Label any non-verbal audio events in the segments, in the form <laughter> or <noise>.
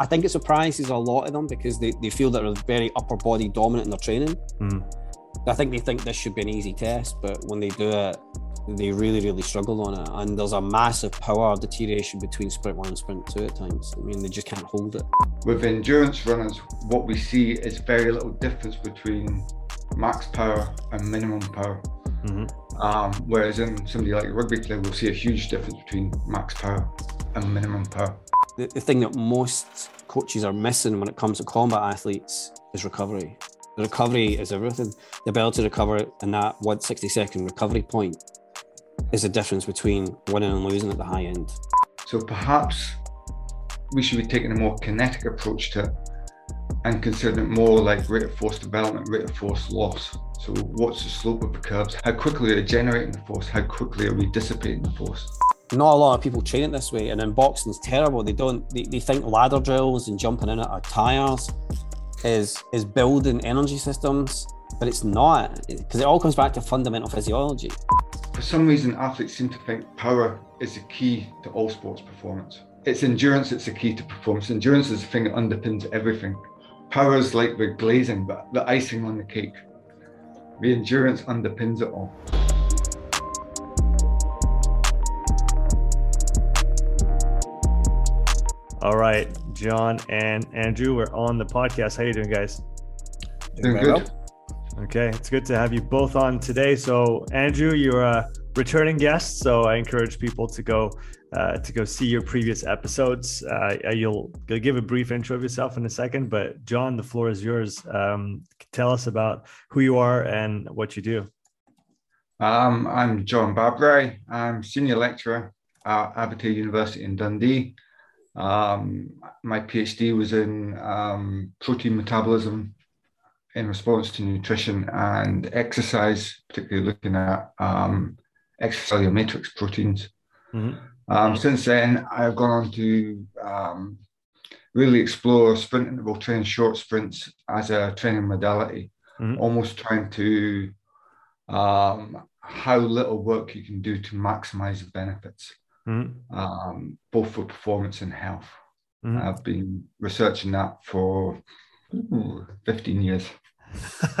I think it surprises a lot of them because they, they feel that they're very upper body dominant in their training. Mm. I think they think this should be an easy test, but when they do it, they really, really struggle on it. And there's a massive power deterioration between sprint one and sprint two at times. I mean, they just can't hold it. With endurance runners, what we see is very little difference between max power and minimum power. Mm-hmm. Um, whereas in somebody like a rugby player, we'll see a huge difference between max power and minimum power. The, the thing that most coaches are missing when it comes to combat athletes is recovery. The recovery is everything. The ability to recover in that 160 second recovery point is the difference between winning and losing at the high end. So perhaps we should be taking a more kinetic approach to it and considering it more like rate of force development, rate of force loss. So what's the slope of the curves? How quickly are they generating the force? How quickly are we dissipating the force? Not a lot of people train it this way, and in boxing's terrible. They don't. They, they think ladder drills and jumping in at our tires is is building energy systems, but it's not because it all comes back to fundamental physiology. For some reason, athletes seem to think power is the key to all sports performance. It's endurance that's the key to performance. Endurance is the thing that underpins everything. Power is like the glazing, but the icing on the cake. The endurance underpins it all. All right, John and Andrew, we're on the podcast. How you doing, guys? Doing very good. Okay, it's good to have you both on today. So, Andrew, you're a returning guest, so I encourage people to go uh, to go see your previous episodes. Uh, you'll, you'll give a brief intro of yourself in a second, but John, the floor is yours. Um, tell us about who you are and what you do. Um, I'm John Babraj. I'm senior lecturer at Abertay University in Dundee. Um, my PhD was in um, protein metabolism in response to nutrition and exercise, particularly looking at um, extracellular matrix proteins. Mhm. Um, since then, I've gone on to um, really explore sprint interval training, short sprints as a training modality, Mhm. almost trying to um, how little work you can do to maximize the benefits, Mhm. um, both for performance and health. Mhm. I've been researching that for ooh, 15 years. <laughs>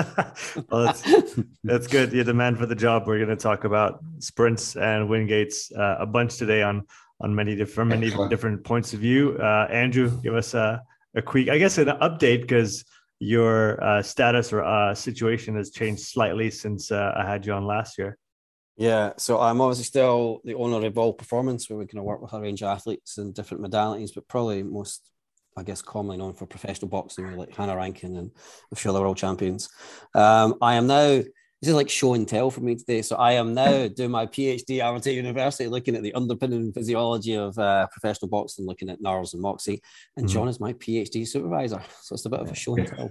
well, that's, <laughs> that's good. You're the man for the job. We're going to talk about sprints and Wingates uh, a bunch today on on many different many Excellent. different points of view. Uh, Andrew, give us a, a quick, I guess, an update because your uh, status or uh, situation has changed slightly since uh, I had you on last year. Yeah, so I'm obviously still the owner of Evolve Performance, where we kind of work with a range of athletes in different modalities, but probably most, I guess, commonly known for professional boxing, like Hannah Rankin and a few other world champions. Um, I am now. This is like show and tell for me today. So I am now <laughs> doing my PhD at University, looking at the underpinning physiology of uh, professional boxing, looking at NIRS and Moxy. And Mhm. John is my PhD supervisor, so it's a bit of a show and tell.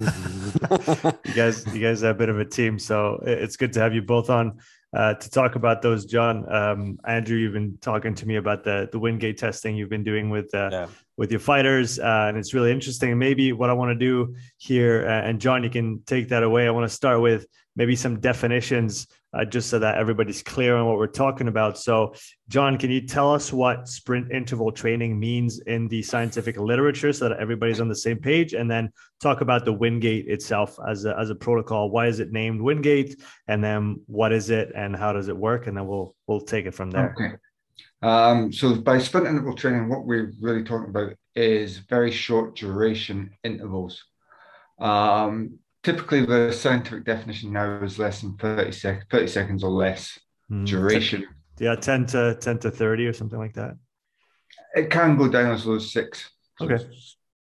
<laughs> you guys you guys are a bit of a team so it's good to have you both on uh, to talk about those john. Um, andrew you've been talking to me about the the wingate testing you've been doing with uh, Yeah. with your fighters uh, and it's really interesting. Maybe what i want to do here uh, and john you can take that away. I want to start with maybe some definitions uh, just so that everybody's clear on what we're talking about so john can you tell us what sprint interval training means in the scientific literature so that everybody's on the same page and then talk about the Wingate itself as a, as a protocol. Why is it named Wingate? And then what is it and how does it work? And then we'll we'll take it from there. Okay. Um, so by sprint interval training, what we're really talking about is very short duration intervals. Um, typically, the scientific definition now is less than 30, sec- 30 seconds or less Hmm. duration. Yeah, 10 to 10 to 30 or something like that. It can go down as low as six. So Okay.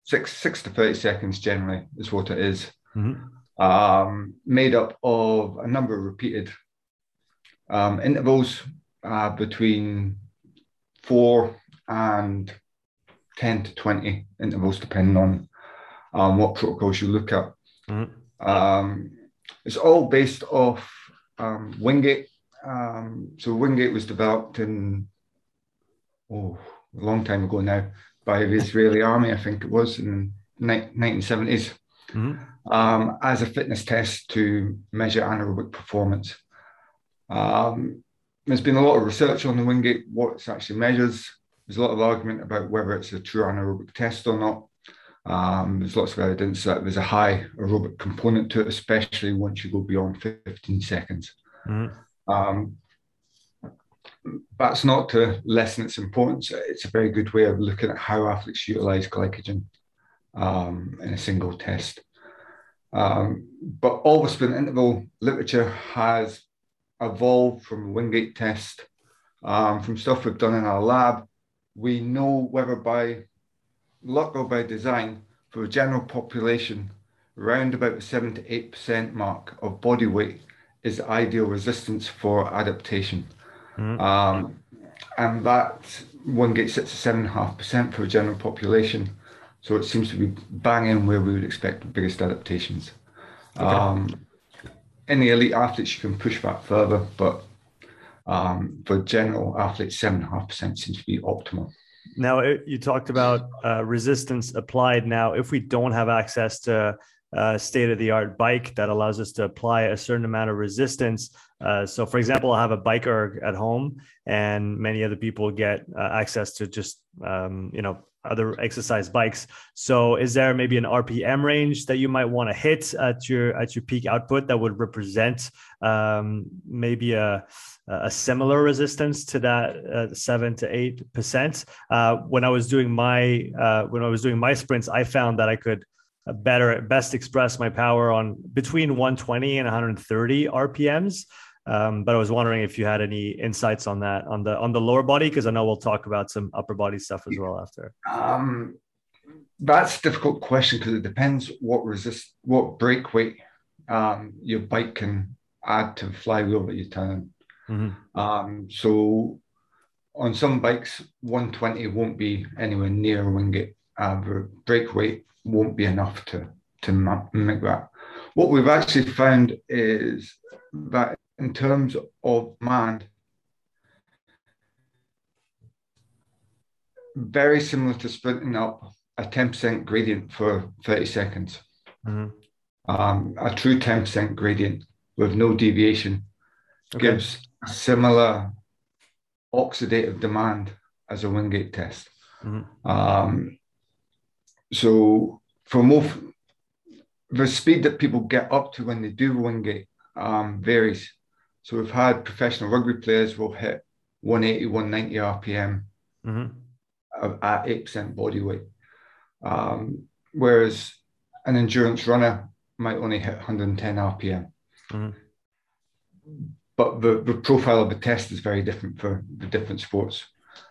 Six, six to 30 seconds generally is what it is. Mhm. um, made up of a number of repeated um, intervals uh, between four and 10 to 20 intervals, depending on um, what protocols you look at. Mhm. Um, it's all based off um, Wingate. Um, so Wingate was developed in oh, a long time ago now by the Israeli army, I think it was in the ni- 1970s Mhm. um, as a fitness test to measure anaerobic performance. Um, there's been a lot of research on the Wingate, what it actually measures. there's a lot of argument about whether it's a true anaerobic test or not. Um, there's lots of evidence that there's a high aerobic component to it, especially once you go beyond 15 seconds. Mm-hmm. Um, that's not to lessen its importance. It's a very good way of looking at how athletes utilize glycogen um, in a single test. Um, but all the sprint interval literature has evolved from the Wingate test, um, from stuff we've done in our lab. We know whether by or by design, for the general population, around about the 7 to 8% mark of body weight is the ideal resistance for adaptation. Mm-hmm. Um, and that Wingate sits at 7.5% for the general population. So it seems to be banging where we would expect the biggest adaptations. Okay. Um, in the elite athletes, you can push that further, but um, for general athletes, 7.5% seems to be optimal. Now, you talked about uh, resistance applied. Now, if we don't have access to a state of the art bike that allows us to apply a certain amount of resistance, uh, so, for example, I have a bike erg at home, and many other people get uh, access to just um, you know other exercise bikes. So is there maybe an RPM range that you might want to hit at your at your peak output that would represent um, maybe a a similar resistance to that uh, seven to eight percent? Uh, when I was doing my uh, when I was doing my sprints, I found that I could better best express my power on between 120 and 130 RPMs. Um, but I was wondering if you had any insights on that on the on the lower body because I know we'll talk about some upper body stuff as well after. Um, that's a difficult question because it depends what resist what brake weight um, your bike can add to the flywheel that you turn. Mm-hmm. Um, so on some bikes, 120 won't be anywhere near Wingate. Uh, the brake weight won't be enough to to make that. What we've actually found is that in terms of mind, very similar to sprinting up a 10% gradient for 30 seconds. Mm-hmm. Um, a true 10% gradient with no deviation okay. gives a similar oxidative demand as a Wingate test. Mm-hmm. Um, so for most, the speed that people get up to when they do Wingate um, varies. So we've had professional rugby players will hit 180, 190 RPM mm-hmm. at 8% body weight. Um, whereas an endurance runner might only hit 110 RPM. Mm-hmm. But the, the profile of the test is very different for the different sports.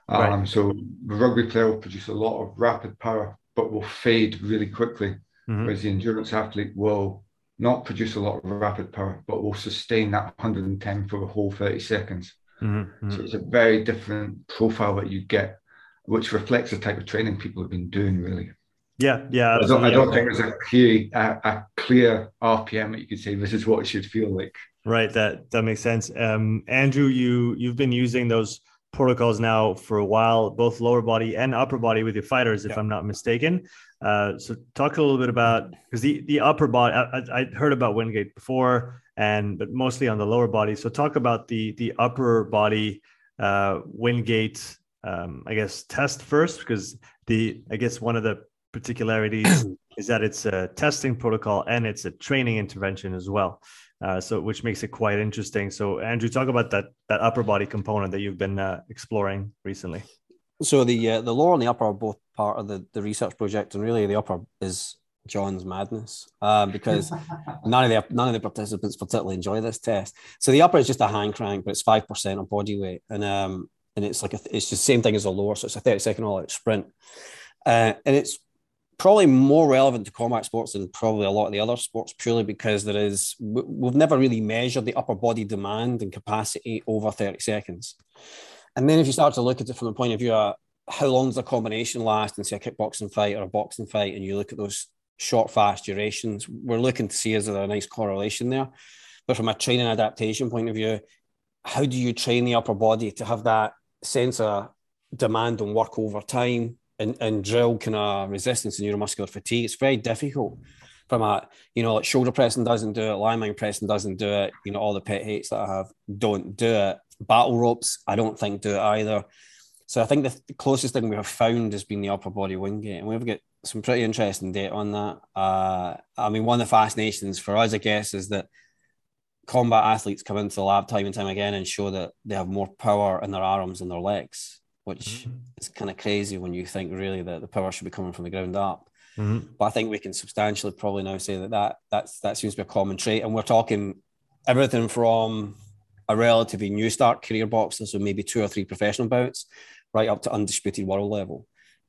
Um, right. So the rugby player will produce a lot of rapid power, but will fade really quickly. Mm-hmm. Whereas the endurance athlete will not produce a lot of rapid power, but will sustain that 110 for the whole 30 seconds. Mm-hmm. So it's a very different profile that you get, which reflects the type of training people have been doing, really. Yeah, yeah. I don't, I don't think there's a clear, a, a, clear RPM that you could say this is what it should feel like. Right. That that makes sense. Um, Andrew, you you've been using those protocols now for a while, both lower body and upper body with your fighters, if yeah. I'm not mistaken. Uh, so talk a little bit about because the the upper body I, I heard about Wingate before, and but mostly on the lower body. So talk about the the upper body uh, Wingate, um, I guess test first because the I guess one of the particularities <clears throat> is that it's a testing protocol and it's a training intervention as well. Uh, so which makes it quite interesting. So Andrew, talk about that that upper body component that you've been uh, exploring recently. So the uh, the lower and the upper are both part of the, the research project, and really the upper is John's madness um, because <laughs> none of the none of the participants particularly enjoy this test. So the upper is just a hand crank, but it's five percent of body weight, and um, and it's like a, it's the same thing as the lower, so it's a thirty second all out sprint, uh, and it's probably more relevant to combat sports than probably a lot of the other sports purely because there is we've never really measured the upper body demand and capacity over 30 seconds and then if you start to look at it from the point of view of how long does a combination last in say a kickboxing fight or a boxing fight, and you look at those short, fast durations, we're looking to see is there a nice correlation there. But from a training adaptation point of view, how do you train the upper body to have that sense of demand and work over time and, and drill kind of resistance and neuromuscular fatigue? It's very difficult from a, you know, like shoulder pressing doesn't do it, landmine pressing doesn't do it, you know, all the pet hates that I have don't do it battle ropes, I don't think do it either. So I think the, the, closest thing we have found has been the upper body wingate, and we've got some pretty interesting data on that. Uh, I mean, one of the fascinations for us, I guess, is that combat athletes come into the lab time and time again and show that they have more power in their arms and their legs, which mm-hmm. is kind of crazy when you think really that the power should be coming from the ground up. Mm-hmm. But I think we can substantially probably now say that, that that's that seems to be a common trait, and we're talking everything from a relatively new start career boxer, so maybe two or three professional bouts, right up to undisputed world level.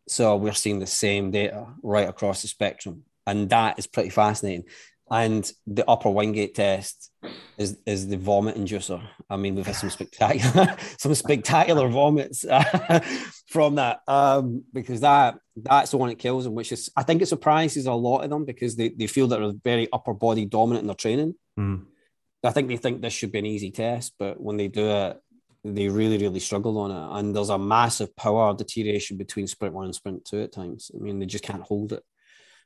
So we're seeing the same data right across the spectrum, and that is pretty fascinating. And the upper wingate test is is the vomit inducer. I mean, we've had some spectacular <laughs> some spectacular <laughs> vomits uh, <laughs> from that um, because that that's the one that kills them. Which is I think it surprises a lot of them because they, they feel that they're very upper body dominant in their training. Mm. I think they think this should be an easy test, but when they do it, they really really struggle on it. And there's a massive power deterioration between sprint one and sprint two at times. I mean, they just can't hold it,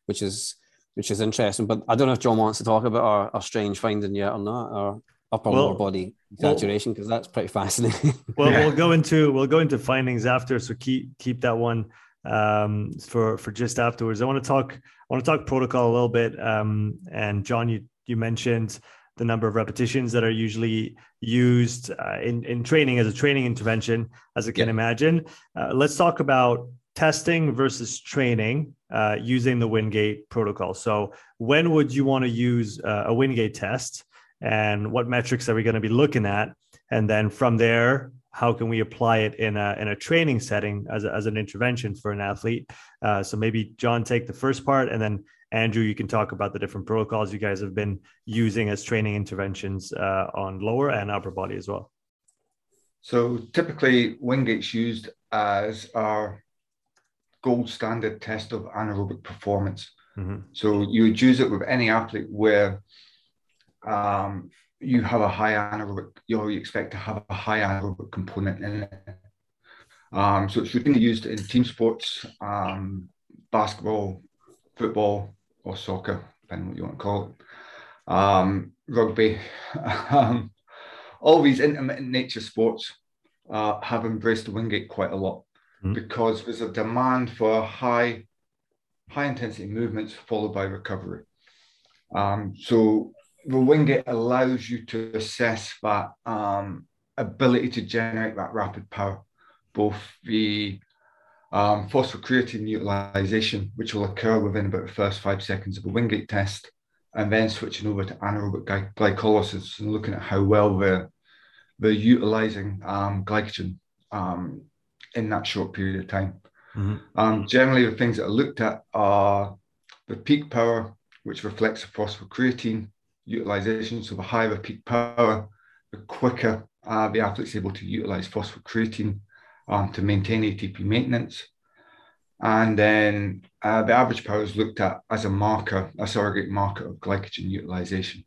which is which is interesting. But I don't know if John wants to talk about our, our strange finding yet or not, or upper well, lower body exaggeration, because well, that's pretty fascinating. <laughs> well, we'll go into we'll go into findings after, so keep keep that one um, for for just afterwards. I want to talk I want to talk protocol a little bit. Um, and John, you you mentioned the number of repetitions that are usually used uh, in in training as a training intervention, as I can yeah. imagine. Uh, let's talk about testing versus training uh, using the Wingate protocol. So, when would you want to use uh, a Wingate test, and what metrics are we going to be looking at? And then from there, how can we apply it in a in a training setting as, a, as an intervention for an athlete? Uh, so maybe John take the first part, and then Andrew, you can talk about the different protocols you guys have been using as training interventions uh, on lower and upper body as well. So typically, Wingate's used as our gold standard test of anaerobic performance. Mm-hmm. So you would use it with any athlete where um, you have a high anaerobic, you, know, you expect to have a high anaerobic component in it. Um, so it's routinely used in team sports, um, basketball, football, or soccer, depending what you want to call it, um, rugby. <laughs> Um, all these intermittent nature sports uh, have embraced the Wingate quite a lot mm-hmm. because there's a demand for high, high intensity movements followed by recovery. Um, so the Wingate allows you to assess that um, ability to generate that rapid power, both the um, phosphocreatine utilization, which will occur within about the first five seconds of a Wingate test, and then switching over to anaerobic glycolysis and looking at how well they're, they're utilizing um, glycogen um, in that short period of time. Mm-hmm. Um, generally, the things that are looked at are the peak power, which reflects the phosphocreatine utilization. So the higher the peak power, the quicker uh, the athlete's able to utilize phosphocreatine um, to maintain ATP maintenance. And then uh, the average power is looked at as a marker, a surrogate marker of glycogen utilization.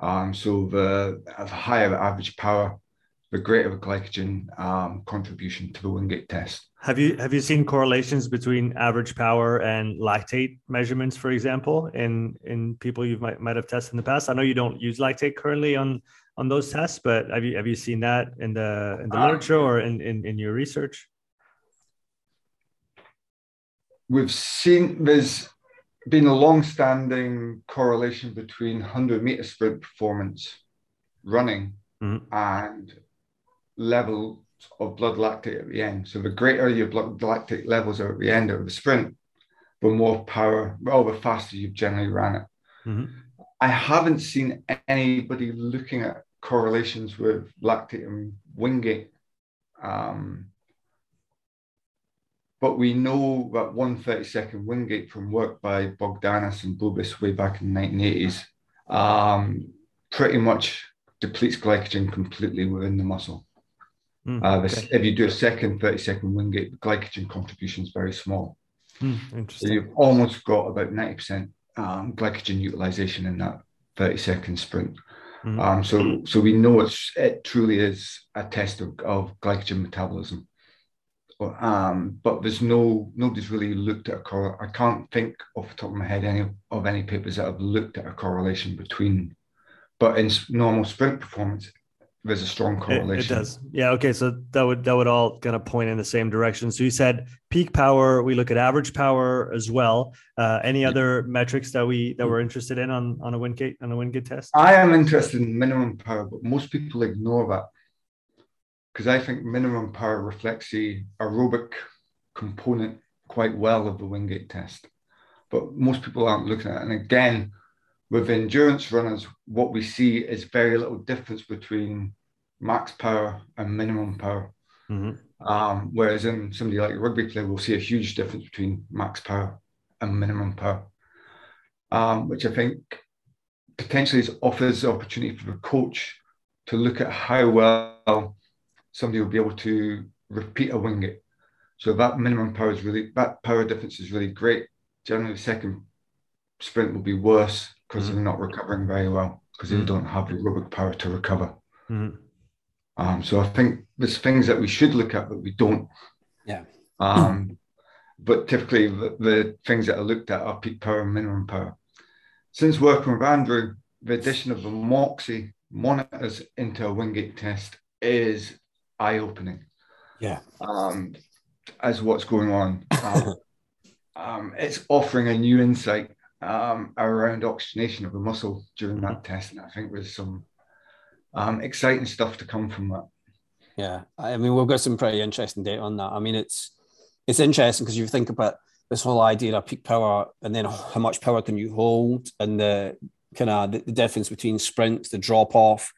Um, so the, the higher the average power, the greater the glycogen um, contribution to the Wingate test. Have you have you seen correlations between average power and lactate measurements, for example, in in people you might might have tested in the past? I know you don't use lactate currently on on those tests, but have you have you seen that in the in the uh, literature or in, in in your research? We've seen there's been a long-standing correlation between 100 meter sprint performance running mm-hmm. and level of blood lactate at the end. So the greater your blood lactate levels are at the end of the sprint, the more power, well, the faster you've generally ran it. Mm-hmm. I haven't seen anybody looking at correlations with lactate and Wingate. Um, but we know that 130 second Wingate from work by Bogdanis and Boobis way back in the 1980s um, pretty much depletes glycogen completely within the muscle. Mm, uh, okay. If you do a second 30 second Wingate, the glycogen contribution is very small. Mm, so you've almost got about 90% um, glycogen utilization in that 30 second sprint. Mm-hmm. Um, so, so we know it's, it truly is a test of, of glycogen metabolism. Um, but there's no nobody's really looked at a cor- I can't think off the top of my head any of any papers that have looked at a correlation between. But in normal sprint performance, there's a strong correlation. It, it, does. Yeah. Okay. So that would that would all kind of point in the same direction. So you said peak power. We look at average power as well. Uh, any other metrics that we that we're interested in on on a Wingate on a Wingate test? I am interested in minimum power, but most people ignore that because I think minimum power reflects the aerobic component quite well of the Wingate test. But most people aren't looking at it. And again, with endurance runners, what we see is very little difference between max power and minimum power. Mm-hmm. Um, whereas in somebody like a rugby player, we'll see a huge difference between max power and minimum power, um, which I think potentially offers the opportunity for the coach to look at how well somebody will be able to repeat a Wingate. So that minimum power is really that power difference is really great. Generally, the second sprint will be worse because mm-hmm. they're not recovering very well because mm-hmm. they don't have the aerobic power to recover. Mm-hmm. Um, so I think there's things that we should look at but we don't. Yeah. Um, but typically the, the, things that are looked at are peak power and minimum power. Since working with Andrew, the addition of the Moxy monitors into a Wingate test is eye-opening. Yeah. Um, as what's going on. <laughs> Um, um, it's offering a new insight um, around oxygenation of the muscle during that mm-hmm. test. And I think there's some um, exciting stuff to come from that. Yeah, I mean, we've got some pretty interesting data on that. I mean, it's it's interesting because you think about this whole idea of peak power and then how much power can you hold and the kind of the, the difference between sprints, the drop off,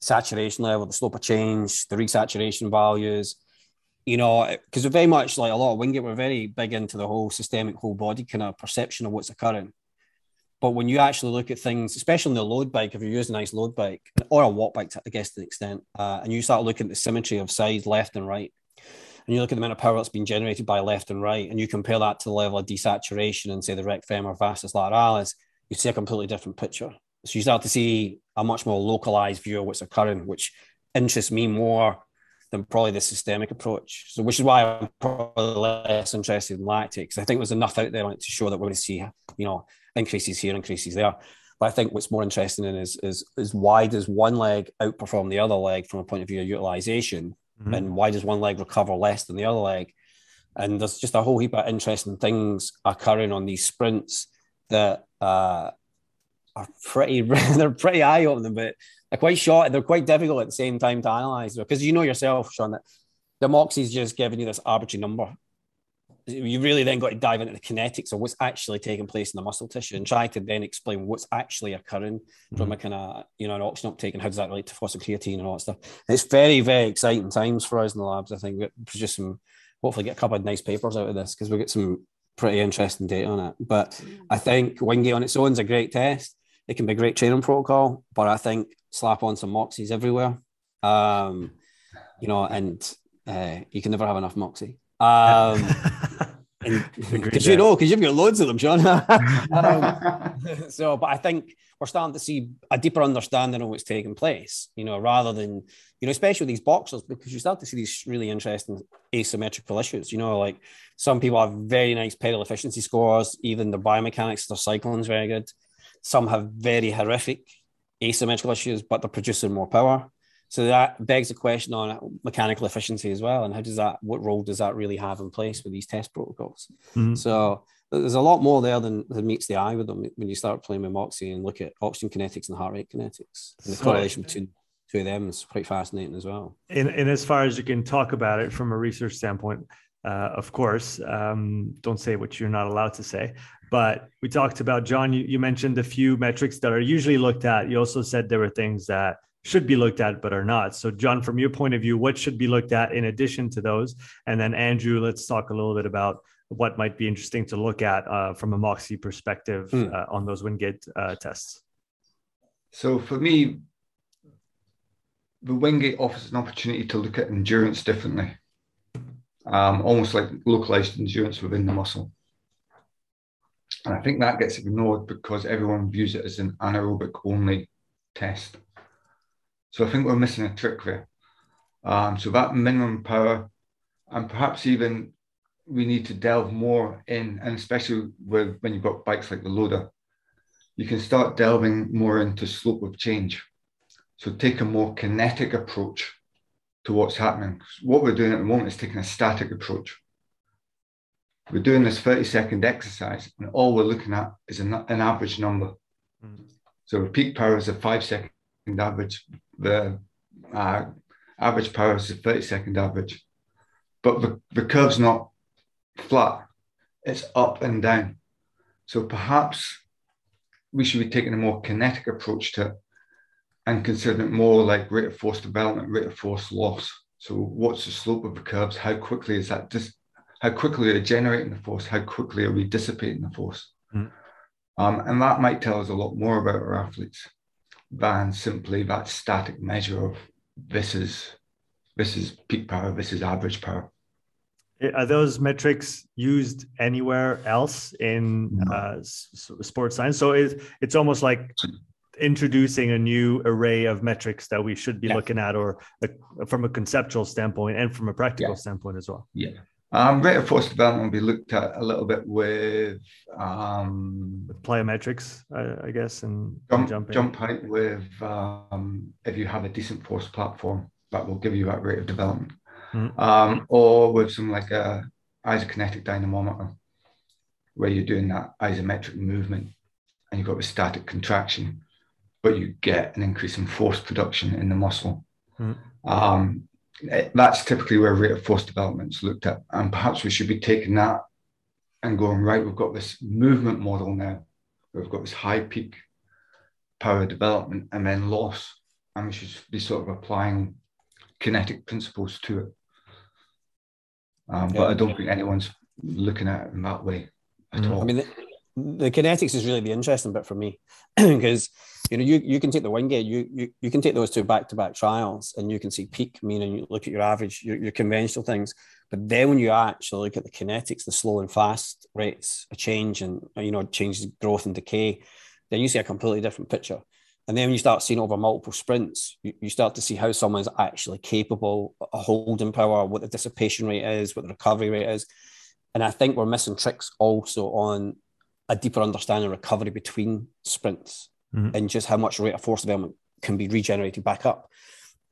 saturation level, the slope of change, the resaturation values. You know, because we're very much like a lot of Wingate, we're very big into the whole systemic whole body kind of perception of what's occurring. But when you actually look at things, especially in the Lode bike, if you're using a nice Lode bike or a Wattbike, to, I guess to an extent, uh, and you start looking at the symmetry of sides left and right, and you look at the amount of power that's being generated by left and right, and you compare that to the level of desaturation and say the rec femur vastus lateralis, you see a completely different picture. So you start to see a much more localized view of what's occurring, which interests me more than probably the systemic approach. So, which is why I'm probably less interested in lactics. I think there's enough out there to show that we're going to see, you know, increases here, increases there. But I think what's more interesting in is is is why does one leg outperform the other leg from a point of view of utilization, mm-hmm. and why does one leg recover less than the other leg? And there's just a whole heap of interesting things occurring on these sprints that uh, are pretty <laughs> they're pretty eye opening, but they're quite short. They're quite difficult at the same time to analyze because you know yourself, Sean, that the Moxy's just giving you this arbitrary number you really then got to dive into the kinetics of what's actually taking place in the muscle tissue and try to then explain what's actually occurring mm-hmm. from a kind of you know an oxygen uptake and how does that relate to phosphocreatine and all that stuff. And it's very very exciting times for us in the labs. I think we produce some hopefully get a couple of nice papers out of this because we get some pretty interesting data on it. But I think Wingate on its own is a great test. It can be a great training protocol, but I think slap on some Moxys everywhere. Um, you know, and uh, you can never have enough Moxy. <laughs> Um, because you know, because you've got loads of them, John. <laughs> um, <laughs> so, but I think we're starting to see a deeper understanding of what's taking place, you know, rather than, you know, especially with these boxers, because you start to see these really interesting asymmetrical issues. You know, like some people have very nice pedal efficiency scores, even their biomechanics, their cycling is very good. Some have very horrific asymmetrical issues, but they're producing more power. So that begs the question on mechanical efficiency as well, and how does that, what role does that really have in place with these test protocols? Mm-hmm. So there's a lot more there than, than meets the eye with them when you start playing with Moxy and look at oxygen kinetics and heart rate kinetics. And the correlation between two of them is quite fascinating as well. And, and as far as you can talk about it from a research standpoint, uh, of course, um, don't say what you're not allowed to say. But we talked about, John, you, you mentioned a few metrics that are usually looked at. You also said there were things that should be looked at but are not. So, John, from your point of view, what should be looked at in addition to those? And then, Andrew, let's talk a little bit about what might be interesting to look at uh, from a Moxy perspective mm. uh, on those Wingate uh, tests. So, for me, the Wingate offers an opportunity to look at endurance differently, um, almost like localized endurance within the muscle. And I think that gets ignored because everyone views it as an anaerobic only test. So I think we're missing a trick there. Um, so that minimum power, and perhaps even we need to delve more in, and especially with when you've got bikes like the Lode, you can start delving more into slope of change. So take a more kinetic approach to what's happening. What we're doing at the moment is taking a static approach. We're doing this 30 second exercise, and all we're looking at is an, an average number. Mm-hmm. So peak power is a five second average. The uh, average power is a 30 second average. But the, the curve's not flat, it's up and down. So perhaps we should be taking a more kinetic approach to it and considering it more like rate of force development, rate of force loss. So what's the slope of the curves? How quickly is that dis- how quickly are we generating the force? How quickly are we dissipating the force? Mm. Um, and that might tell us a lot more about our athletes than simply that static measure of this is this is peak power, this is average power. Are those metrics used anywhere else in uh, sports science? So it's it's almost like introducing a new array of metrics that we should be yeah. looking at, or from a conceptual standpoint and from a practical yeah. standpoint as well. Yeah. Um, rate of force development will be looked at a little bit with, um, with plyometrics, I, I guess, and jump, jumping. jump height with um, if you have a decent force platform that will give you that rate of development, mm-hmm. um, or with some like a isokinetic dynamometer, where you're doing that isometric movement and you've got the static contraction, but you get an increase in force production in the muscle. Mm-hmm. Um, that's typically where rate of force development is looked at. And perhaps we should be taking that and going, right, we've got this movement model now. We've got this high peak power development and then loss. And we should be sort of applying kinetic principles to it. Um, yeah. But I don't think anyone's looking at it in that way at mm. all. I mean, the, the kinetics is really the interesting bit for me <clears throat> because you know, you, you can take the Wingate, you, you you can take those two back to back trials and you can see peak, meaning you look at your average, your, your conventional things. But then when you actually look at the kinetics, the slow and fast rates of change and, you know, changes growth and decay, then you see a completely different picture. And then when you start seeing over multiple sprints, you, you start to see how someone's actually capable of holding power, what the dissipation rate is, what the recovery rate is. And I think we're missing tricks also on a deeper understanding of recovery between sprints mm-hmm. and just how much rate of force development can be regenerated back up.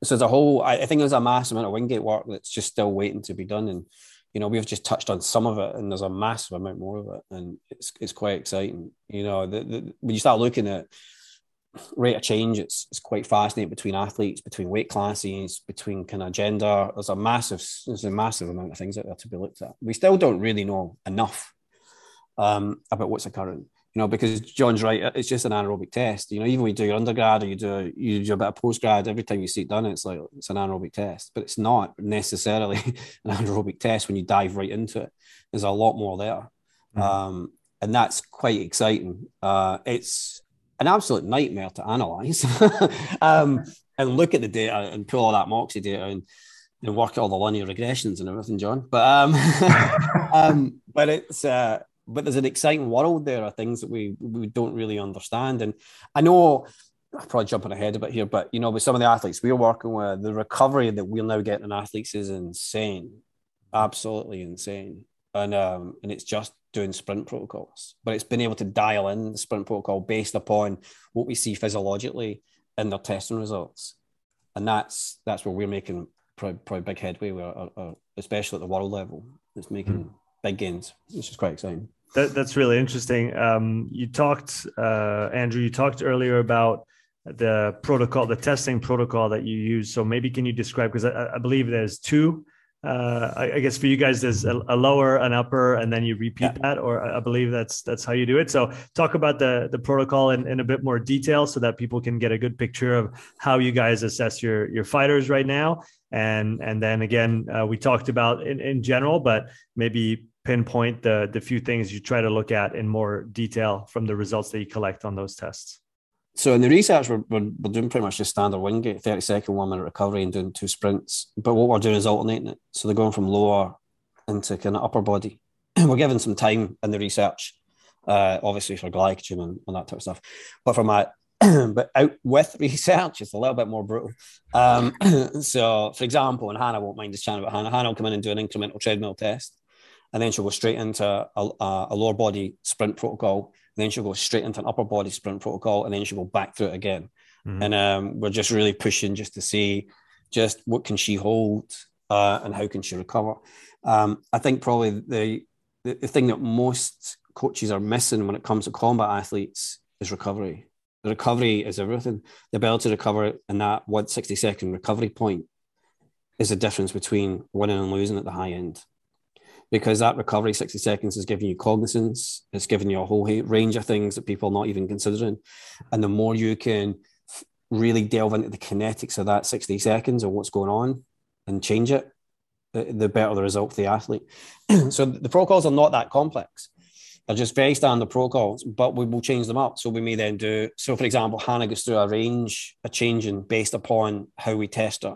So there's a whole, I think there's a massive amount of Wingate work that's just still waiting to be done. And, you know, we've just touched on some of it and there's a massive amount more of it. And it's, it's quite exciting. You know, the, the, when you start looking at rate of change, it's, it's quite fascinating between athletes, between weight classes, between kind of gender. There's a massive, there's a massive amount of things out there to be looked at. We still don't really know enough um, about what's occurring you know, because John's right, it's just an anaerobic test. You know, even when you do your undergrad or you do you do a bit of postgrad, every time you see it done, it's like it's an anaerobic test, but it's not necessarily <laughs> an anaerobic test when you dive right into it. There's a lot more there, mm-hmm. um, and that's quite exciting. Uh, it's an absolute nightmare to analyze <laughs> um, and look at the data and pull all that Moxy data and, and work all the linear regressions and everything, John. But um, <laughs> um, but it's uh, but there's an exciting world there of things that we we don't really understand. And I know I'm probably jumping ahead a bit here, but you know, with some of the athletes we're working with, the recovery that we're now getting in athletes is insane, absolutely insane. And um, and it's just doing sprint protocols, but it's been able to dial in the sprint protocol based upon what we see physiologically in their testing results, and that's that's where we're making probably, probably big headway, especially at the world level. It's making mm. Big gains, which is quite exciting. That, that's really interesting. Um, you talked, uh, Andrew, you talked earlier about the protocol, the testing protocol that you use. So maybe can you describe, because I, I, believe there's two. Uh, I, I, guess for you guys, there's a, a, lower, an upper, and then you repeat yeah. that, or I believe that's that's how you do it. So talk about the the protocol in, in a bit more detail, so that people can get a good picture of how you guys assess your your fighters right now. And and then again, uh, we talked about in, in general, but maybe pinpoint the the few things you try to look at in more detail from the results that you collect on those tests? So in the research, we're, we're, we're doing pretty much the standard Wingate, 30 second one minute recovery and doing two sprints. But what we're doing is alternating it. So they're going from lower into kind of upper body. <clears throat> we're giving some time in the research, uh, obviously for glycogen and, and that type of stuff. But from my, <clears throat> but out with <laughs> research, it's a little bit more brutal. Um, <clears throat> so, for example, and Hannah won't mind this channel, but Hannah. Hannah will come in and do an incremental treadmill test and then she'll go straight into a, a, a lower body sprint protocol. Then she'll go straight into an upper body sprint protocol, and then she'll go back through it again. mm-hmm. and um, we're just really pushing just to see just what can she hold uh, and how can she recover. Um, I think probably the, the the thing that most coaches are missing when it comes to combat athletes is recovery. The recovery is everything. The ability to recover in that 160 second recovery point is the difference between winning and losing at the high end. Because that recovery 60 seconds is giving you cognizance, it's giving you a whole range of things that people are not even considering. And the more you can really delve into the kinetics of that 60 seconds or what's going on and change it, the better the result for the athlete. <clears throat> so the protocols are not that complex. They're just very standard protocols, but we will change them up. So we may then do, so for example, Hannah goes through a range, a changing based upon how we test her.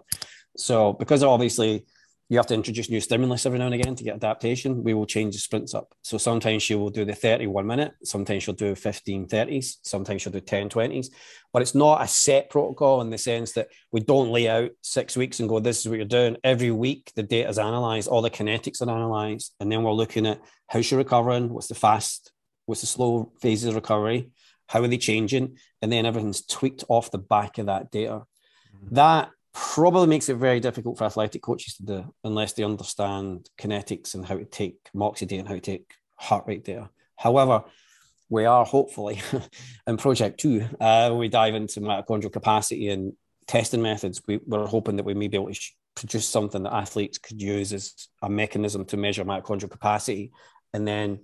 So because obviously you have to introduce new stimulus every now and again to get adaptation, we will change the sprints up. So sometimes she will do the 31 minute, sometimes she'll do 15 30s, sometimes she'll do 10 20s. But it's not a set protocol in the sense that we don't lay out six weeks and go, this is what you're doing. Every week, the data is analyzed, all the kinetics are analyzed. And then we're looking at how she's recovering, what's the fast, what's the slow phases of recovery, how are they changing? And then everything's tweaked off the back of that data. Mm-hmm. That probably makes it very difficult for athletic coaches to do unless they understand kinetics and how to take Moxy data and how to take heart rate data. However, we are hopefully <laughs> in project two, uh, we dive into mitochondrial capacity and testing methods. We, we're hoping that we may be able to produce something that athletes could use as a mechanism to measure mitochondrial capacity and then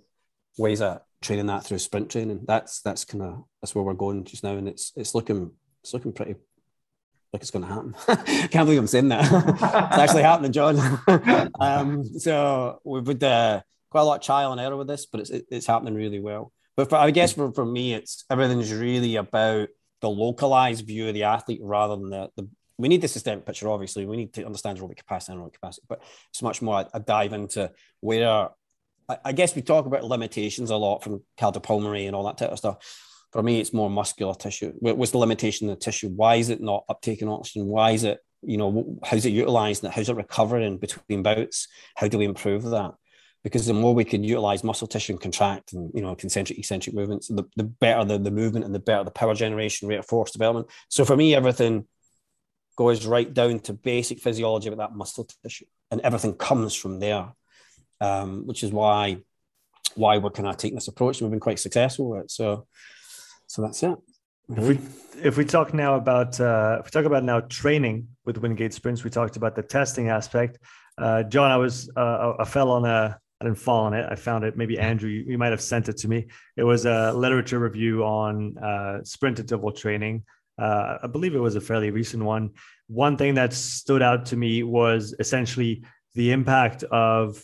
ways of training that through sprint training. That's that's kind of that's where we're going just now, and it's it's looking it's looking pretty like it's going to happen. <laughs> Can't believe I'm saying that. <laughs> it's actually happening, John. <laughs> um, so we've had uh, quite a lot of trial and error with this, but it's it's happening really well. But for, I guess for, for me, it's everything's really about the localized view of the athlete rather than the, the we need the systemic picture, obviously. We need to understand aerobic capacity and aerobic capacity, but it's much more a, a dive into where I, I, guess we talk about limitations a lot from cardiopulmonary and all that type of stuff. For me, it's more muscular tissue. What's the limitation of the tissue? Why is it not uptaking oxygen? Why is it, you know, how's it utilizing it? How's it recovering between bouts? How do we improve that? Because the more we can utilize muscle tissue and contract and, you know, concentric, eccentric movements, the, the better the, the movement and the better the power generation rate of force development. So for me, everything goes right down to basic physiology about that muscle tissue and everything comes from there, um, which is why why we're kind of taking this approach and we've been quite successful with it. So so that's it. If we if we talk now about uh, if we talk about now training with Wingate Sprints, we talked about the testing aspect. Uh, John, I was uh, I fell on a I didn't fall on it. I found it. Maybe Andrew, you, you might have sent it to me. It was a literature review on uh, sprint interval training. Uh, I believe it was a fairly recent one. One thing that stood out to me was essentially the impact of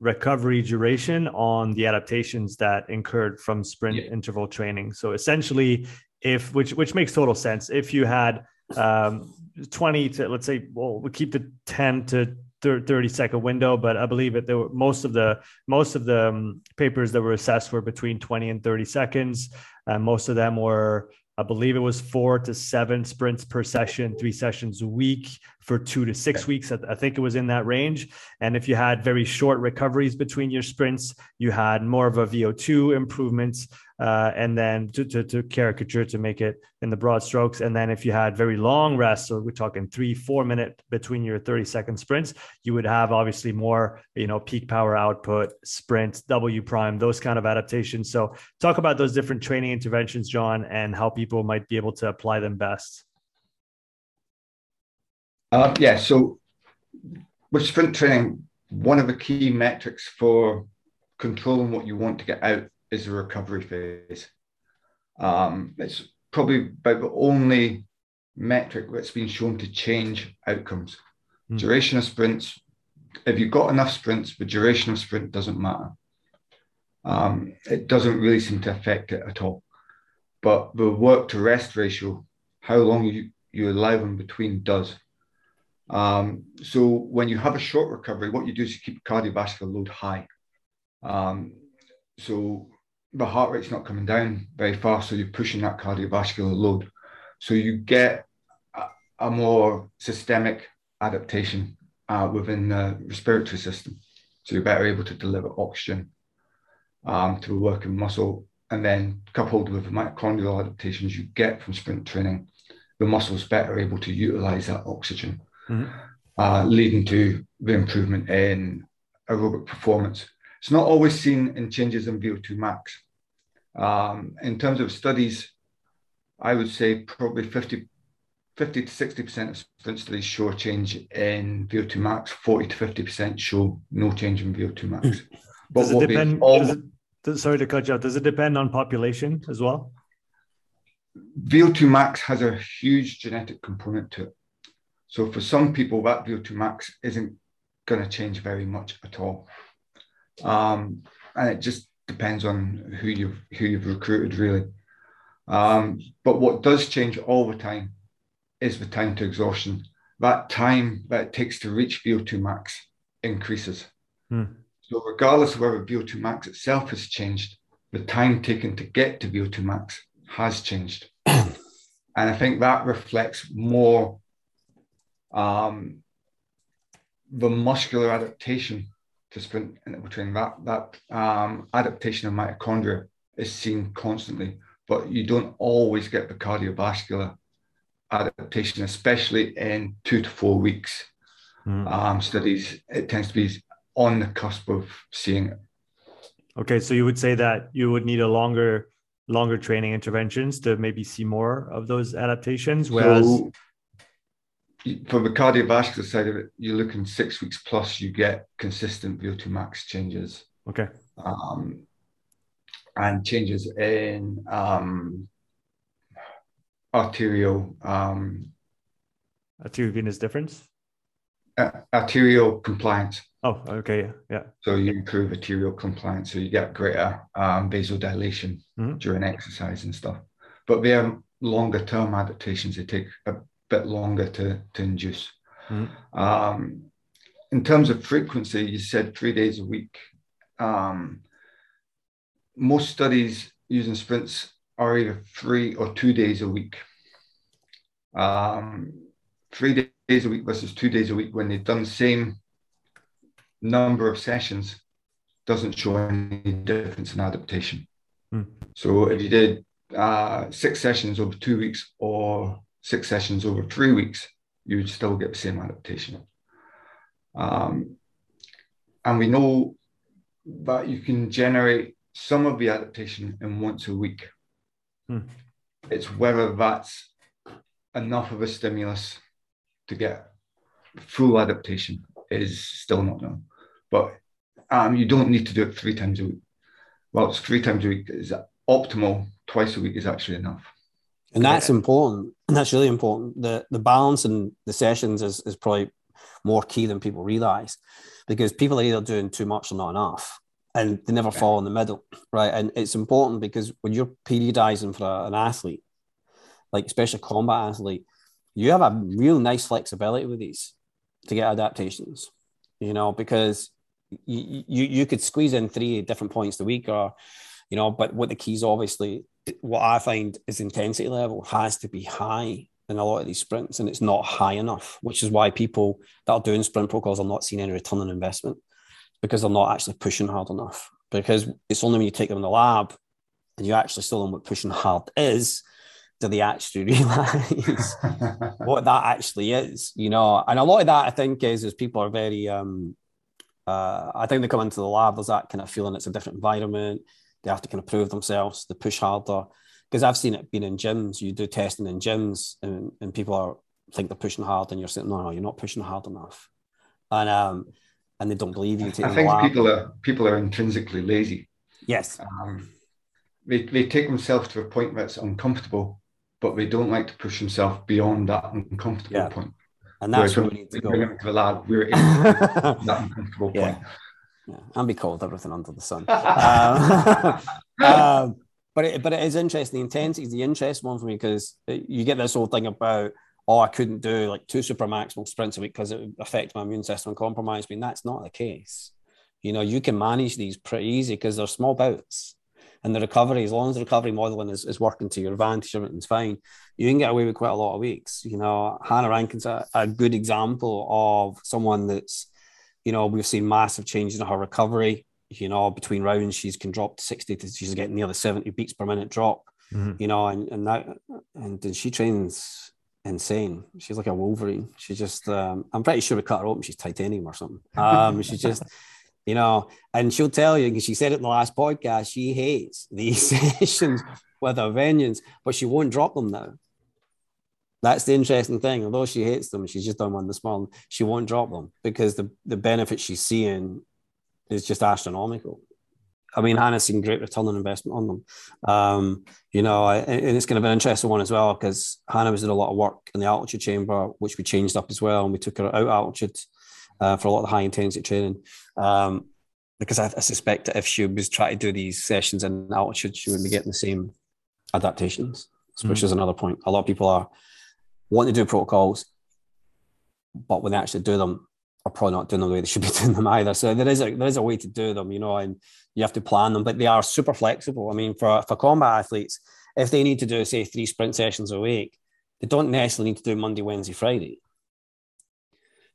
recovery duration on the adaptations that incurred from sprint yeah. interval training. So essentially, if which which makes total sense. If you had um, 20 to let's say, well, we keep the 10 to 30 second window, but I believe it there were most of the most of the um, papers that were assessed were between 20 and 30 seconds. Uh, most of them were I believe it was four to seven sprints per session, three sessions a week for two to six okay. weeks. I think it was in that range. And if you had very short recoveries between your sprints, you had more of a VO2 improvements uh, and then to, to, to, caricature to make it in the broad strokes. And then if you had very long rests, so we're talking three, four minute between your 30 second sprints, you would have obviously more, you know, peak power output, sprint, W prime, those kind of adaptations. So talk about those different training interventions, John, and how people might be able to apply them best. Uh, yeah, so with sprint training, one of the key metrics for controlling what you want to get out is the recovery phase. Um, it's probably about the only metric that's been shown to change outcomes. Mm. Duration of sprints, if you've got enough sprints, the duration of sprint doesn't matter. Um, it doesn't really seem to affect it at all. But the work to rest ratio, how long you, you allow them between does. Um, so when you have a short recovery, what you do is you keep cardiovascular load high. Um, so the heart rate's not coming down very fast, so you're pushing that cardiovascular load. So you get a, a more systemic adaptation uh, within the respiratory system. So you're better able to deliver oxygen um, to the working muscle. And then coupled with the mitochondrial adaptations you get from sprint training, the muscles better able to utilize that oxygen, mm-hmm. uh, leading to the improvement in aerobic performance. It's not always seen in changes in VO2 max. Um, in terms of studies, I would say probably 50, 50 to 60% of studies show a change in VO2 max, 40 to 50% show no change in VO2 max. Hmm. But does it depend? All, does it, sorry to cut you out. Does it depend on population as well? VO2 max has a huge genetic component to it. So for some people, that VO2 max isn't going to change very much at all. Um, and it just depends on who you've who you've recruited really. Um, but what does change all the time is the time to exhaustion. That time that it takes to reach VO2 max increases. Hmm. So regardless of whether VO2 max itself has changed, the time taken to get to VO2 max has changed. <coughs> and I think that reflects more um, the muscular adaptation to sprint between that that um, adaptation of mitochondria is seen constantly, but you don't always get the cardiovascular adaptation, especially in two to four weeks mm. um, studies. It tends to be on the cusp of seeing it. Okay, so you would say that you would need a longer longer training interventions to maybe see more of those adaptations, whereas. So, for the cardiovascular side of it, you're looking six weeks plus, you get consistent VO2 max changes. Okay. Um, and changes in um, arterial um, arteriovenous difference uh, arterial compliance oh okay yeah so you improve arterial compliance so you get greater um, vasodilation mm-hmm. during exercise and stuff but they are longer term adaptations they take a bit longer to, to induce mm-hmm. um, in terms of frequency you said three days a week um, most studies using sprints are either three or two days a week. Um, three days a week versus two days a week when they've done the same number of sessions doesn't show any difference in adaptation. Hmm. So if you did uh, six sessions over two weeks or six sessions over three weeks, you would still get the same adaptation. Um, and we know that you can generate some of the adaptation in once a week. Hmm. It's whether that's enough of a stimulus to get full adaptation is still not known. But um, you don't need to do it three times a week. Well, it's three times a week is optimal. Twice a week is actually enough. And that's important. And that's really important. The the balance in the sessions is, is probably more key than people realize because people are either doing too much or not enough and they never fall in the middle, right? And it's important because when you're periodizing for a, an athlete, like especially combat athlete, you have a real nice flexibility with these to get adaptations, you know, because you, you, you could squeeze in three different points a week or, you know, but what the keys obviously, what I find is intensity level has to be high in a lot of these sprints and it's not high enough, which is why people that are doing sprint protocols are not seeing any return on investment because they're not actually pushing hard enough. Because it's only when you take them in the lab and you actually show them what pushing hard is, do they actually <laughs> realize <laughs> what that actually is? You know, and a lot of that I think is is people are very um uh, I think they come into the lab, there's that kind of feeling it's a different environment. They have to kind of prove themselves, they push harder. Because I've seen it being in gyms, you do testing in gyms and, and people are think they're pushing hard and you're saying, no, no, you're not pushing hard enough. And um, and they don't believe you. I think people are people are intrinsically lazy. Yes. Um, they, they take themselves to a point that's uncomfortable, but they don't like to push themselves beyond that uncomfortable yeah. point. And that's where we need to go. To the lab. We're in that <laughs> uncomfortable yeah. point. Yeah, and be cold, everything under the sun. <laughs> um, <laughs> um, but it, but it is interesting. The intensity is the interesting one for me because you get this whole thing about oh, I couldn't do like two super maximal sprints a week because it would affect my immune system and compromise me. And that's not the case. You know, you can manage these pretty easy because they're small bouts. And the recovery, as long as the recovery modeling is, is working to your advantage, everything's fine. You can get away with quite a lot of weeks. You know, Hannah Rankin's a, a good example of someone that's, you know, we've seen massive changes in her recovery. You know, between rounds, she's can drop to 60 to she's getting near the 70 beats per minute drop. Mm-hmm. You know, and and that and she trains insane. She's like a Wolverine. She just, um, I'm pretty sure we cut her open. She's titanium or something. Um, she's <laughs> just, you know, and she'll tell you, because she said it in the last podcast, she hates these <laughs> sessions with a vengeance, but she won't drop them now. That's the interesting thing. Although she hates them, she's just done one this morning. She won't drop them because the the benefit she's seeing is just astronomical. I mean, Hannah's seen great return on investment on them. Um, you know, and it's going to be an interesting one as well because Hannah was doing a lot of work in the altitude chamber, which we changed up as well, and we took her out altitude uh, for a lot of high intensity training. Um, because I, I, suspect that if she was trying to do these sessions in altitude, she wouldn't be getting the same adaptations, mm-hmm. which is another point. A lot of people are wanting to do protocols, but when they actually do them, are probably not doing them the way they should be <laughs> doing them either. So there is a there is a way to do them, you know, and you have to plan them, but they are super flexible. I mean, for for combat athletes, if they need to do say three sprint sessions a week, they don't necessarily need to do Monday, Wednesday, Friday.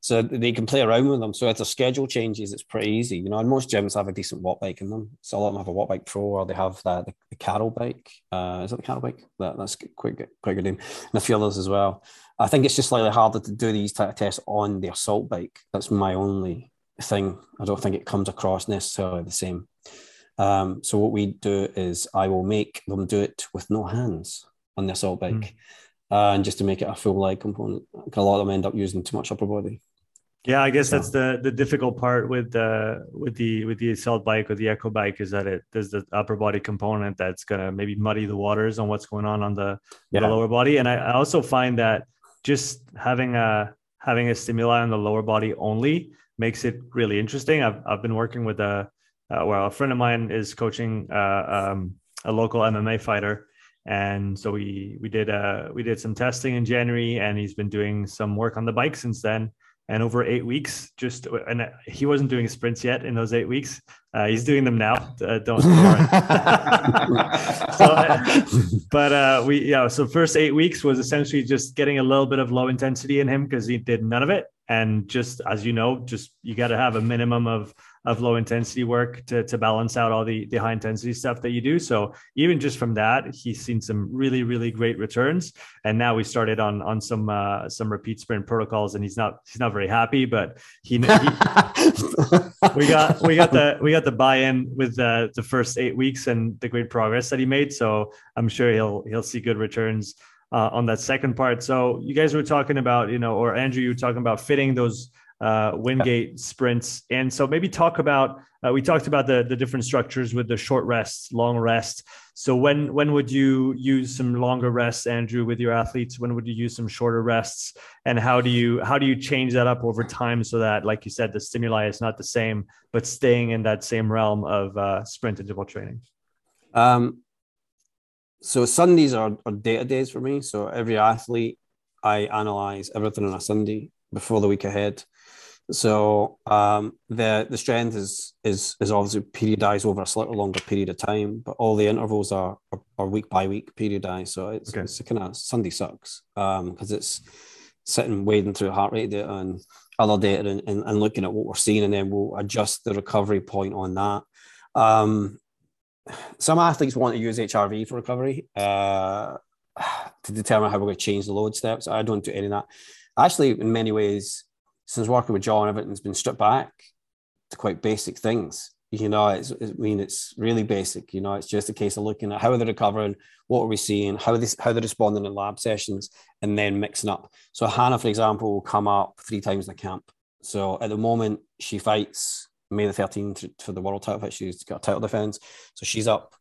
So they can play around with them. So if the schedule changes, it's pretty easy. You know, and most gyms have a decent Wattbike in them. So a lot of them have a Wattbike pro or they have the, the, the CAROL bike. Uh, is it the CAROL bike? That, that's quite good, quite good name. And a few others as well. I think it's just slightly harder to do these type of tests on the assault bike. That's my only thing. I don't think it comes across necessarily the same. Um, so what we do is I will make them do it with no hands on the assault bike, mm. uh, and just to make it a full leg component. A lot of them end up using too much upper body. Yeah, I guess so. that's the the difficult part with the with the with the assault bike or the echo bike is that it there's the upper body component that's gonna maybe muddy the waters on what's going on on the, yeah. the lower body. And I, I also find that just having a having a stimuli on the lower body only makes it really interesting. I've I've been working with a uh, well, a friend of mine is coaching uh, um, a local MMA fighter, and so we we did uh we did some testing in January, and he's been doing some work on the bike since then and over eight weeks just and he wasn't doing sprints yet in those eight weeks. Uh, he's doing them now. Uh, don't <laughs> so, uh, but uh, we yeah so first eight weeks was essentially just getting a little bit of low intensity in him because he did none of it. And just as you know just you got to have a minimum of of low intensity work to, to balance out all the, the high intensity stuff that you do. So even just from that, he's seen some really, really great returns. And now we started on, on some, uh, some repeat sprint protocols and he's not, he's not very happy, but he, he <laughs> we got, we got the, we got the buy-in with the, the first eight weeks and the great progress that he made. So I'm sure he'll, he'll see good returns uh, on that second part. So you guys were talking about, you know, or Andrew, you were talking about fitting those uh, Wingate sprints. And so maybe talk about uh, we talked about the the different structures with the short rests, long rest. So when when would you use some longer rests, Andrew, with your athletes? When would you use some shorter rests? And how do you how do you change that up over time so that, like you said, the stimuli is not the same, but staying in that same realm of uh, sprint interval training? Um, so Sundays are, are data days for me. So every athlete, I analyze everything on a Sunday before the week ahead. So um, the the strength is is is obviously periodized over a slightly longer period of time, but all the intervals are are, are week by week periodized. So it's, okay. it's kind of Sunday sucks because um, it's sitting wading through heart rate data and other data and, and, and, looking at what we're seeing, and then we'll adjust the recovery point on that. Um, some athletes want to use HRV for recovery uh, to determine how we're going to change the load steps. I don't do any of that. Actually, in many ways, since working with John, everything's been stripped back to quite basic things. You know, it's, I mean, it's really basic. You know, it's just a case of looking at how they're recovering, what are we seeing, how how they're responding in lab sessions, and then mixing up. So Hannah, for example, will come up three times in the camp. So at the moment, she fights May the 13th for the world title. She's got a title defense. So she's up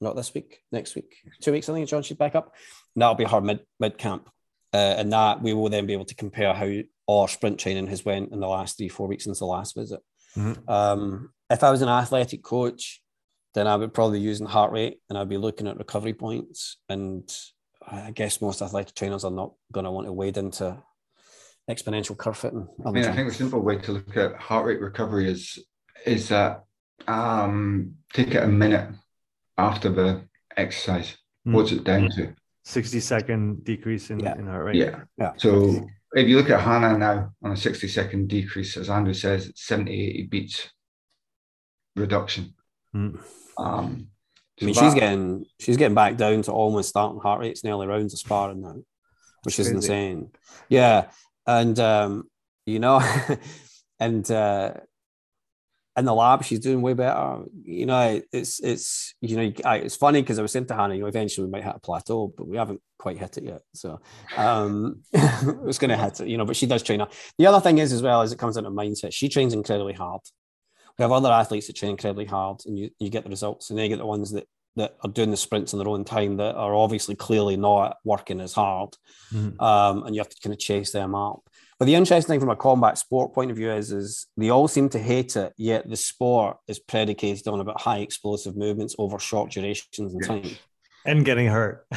not this week, next week, two weeks, I think, John, she's back up. And that'll be her mid mid camp. Uh, and that we will then be able to compare how our sprint training has went in the last three, four weeks since the last visit. Mm-hmm. Um, if I was an athletic coach, then I would probably be using heart rate and I'd be looking at recovery points. And I guess most athletic trainers are not going to want to wade into exponential curve fitting. I mean, I think the simple way to look at heart rate recovery is is that um, take it a minute after the exercise. Mm. What's it down to? 60 second decrease in, yeah. in heart rate. Yeah. yeah. So if you look at Hannah now on a 60 second decrease, as Andrew says, it's 70, 80 beats reduction. Mm. Um, so I mean, that, she's getting she's getting back down to almost starting heart rates in early rounds of sparring now. which is insane. Yeah, and um, you know, <laughs> and uh, in the lab, she's doing way better. You know, it's it's you know, it's funny because I was saying to Hannah, you know, eventually we might hit a plateau, but we haven't quite hit it yet. So um, <laughs> it's going to hit it, you know. But she does train. Her. The other thing is as well as it comes into mindset, she trains incredibly hard. We have other athletes that train incredibly hard, and you you get the results, and they get the ones that that are doing the sprints in their own time that are obviously clearly not working as hard, mm-hmm. um, and you have to kind of chase them up. But the interesting thing from a combat sport point of view is, is they all seem to hate it, yet the sport is predicated on about high explosive movements over short durations in time. And getting hurt. <laughs>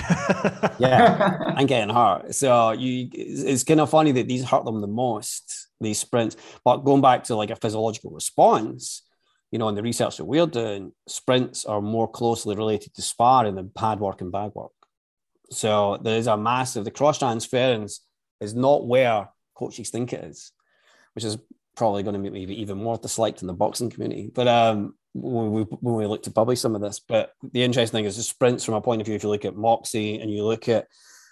yeah, and getting hurt. So you, it's kind of funny that these hurt them the most, these sprints. But going back to like a physiological response, you know, in the research that we're doing, sprints are more closely related to sparring than pad work and bag work. So there is a massive, the cross transference is not where coaches think it is, which is probably going to make me even more disliked in the boxing community. But um, when we, when we look to publish some of this, but the interesting thing is the sprints from a point of view, if you look at Moxy and you look at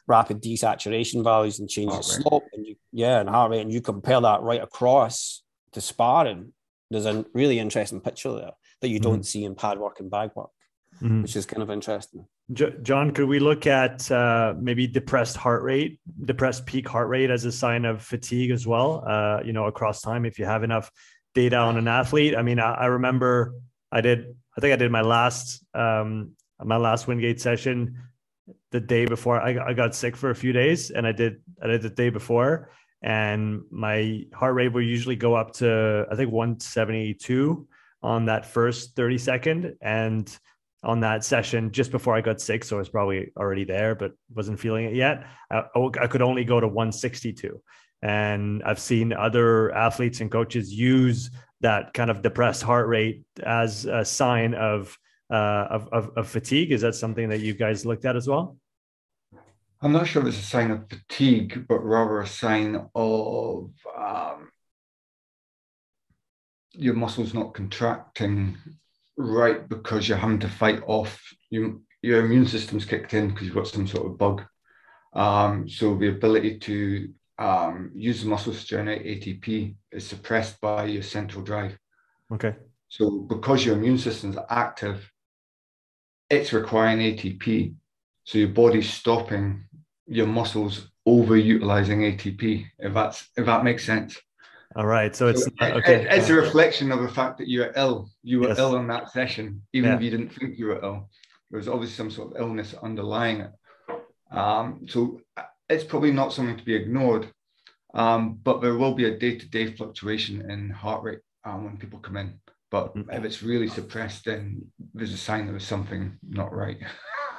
rapid desaturation values and change of slope, and you, yeah, and heart rate, and you compare that right across to sparring, there's a really interesting picture there that you don't mm-hmm. see in pad work and bag work, mm-hmm. which is kind of interesting. John, could we look at uh, maybe depressed heart rate, depressed peak heart rate as a sign of fatigue as well? Uh, you know, across time, if you have enough data on an athlete. I mean, I, I remember I did. I think I did my last um, my last Wingate session the day before I, I got sick for a few days, and I did I did the day before, and my heart rate would usually go up to I think 172 on that first 30 second, and on that session just before I got sick. So I was probably already there, but wasn't feeling it yet. I, I could only go to 162. And I've seen other athletes and coaches use that kind of depressed heart rate as a sign of, uh, of, of, of fatigue. Is that something that you guys looked at as well? I'm not sure it's a sign of fatigue, but rather a sign of um, your muscles not contracting right because you're having to fight off you, your immune system's kicked in because you've got some sort of bug. Um, so the ability to um, use the muscles to generate ATP is suppressed by your central drive. Okay. So because your immune system's active, it's requiring ATP. So your body's stopping your muscles overutilizing ATP. If that's if that makes sense. All right. So it's so okay. It's a reflection of the fact that you were ill. You were yes. ill in that session, even yeah. if you didn't think you were ill. There was obviously some sort of illness underlying it. Um, so it's probably not something to be ignored. Um, but there will be a day-to-day fluctuation in heart rate um, when people come in. But mm-hmm. if it's really suppressed, then there's a sign that there's something not right. <laughs>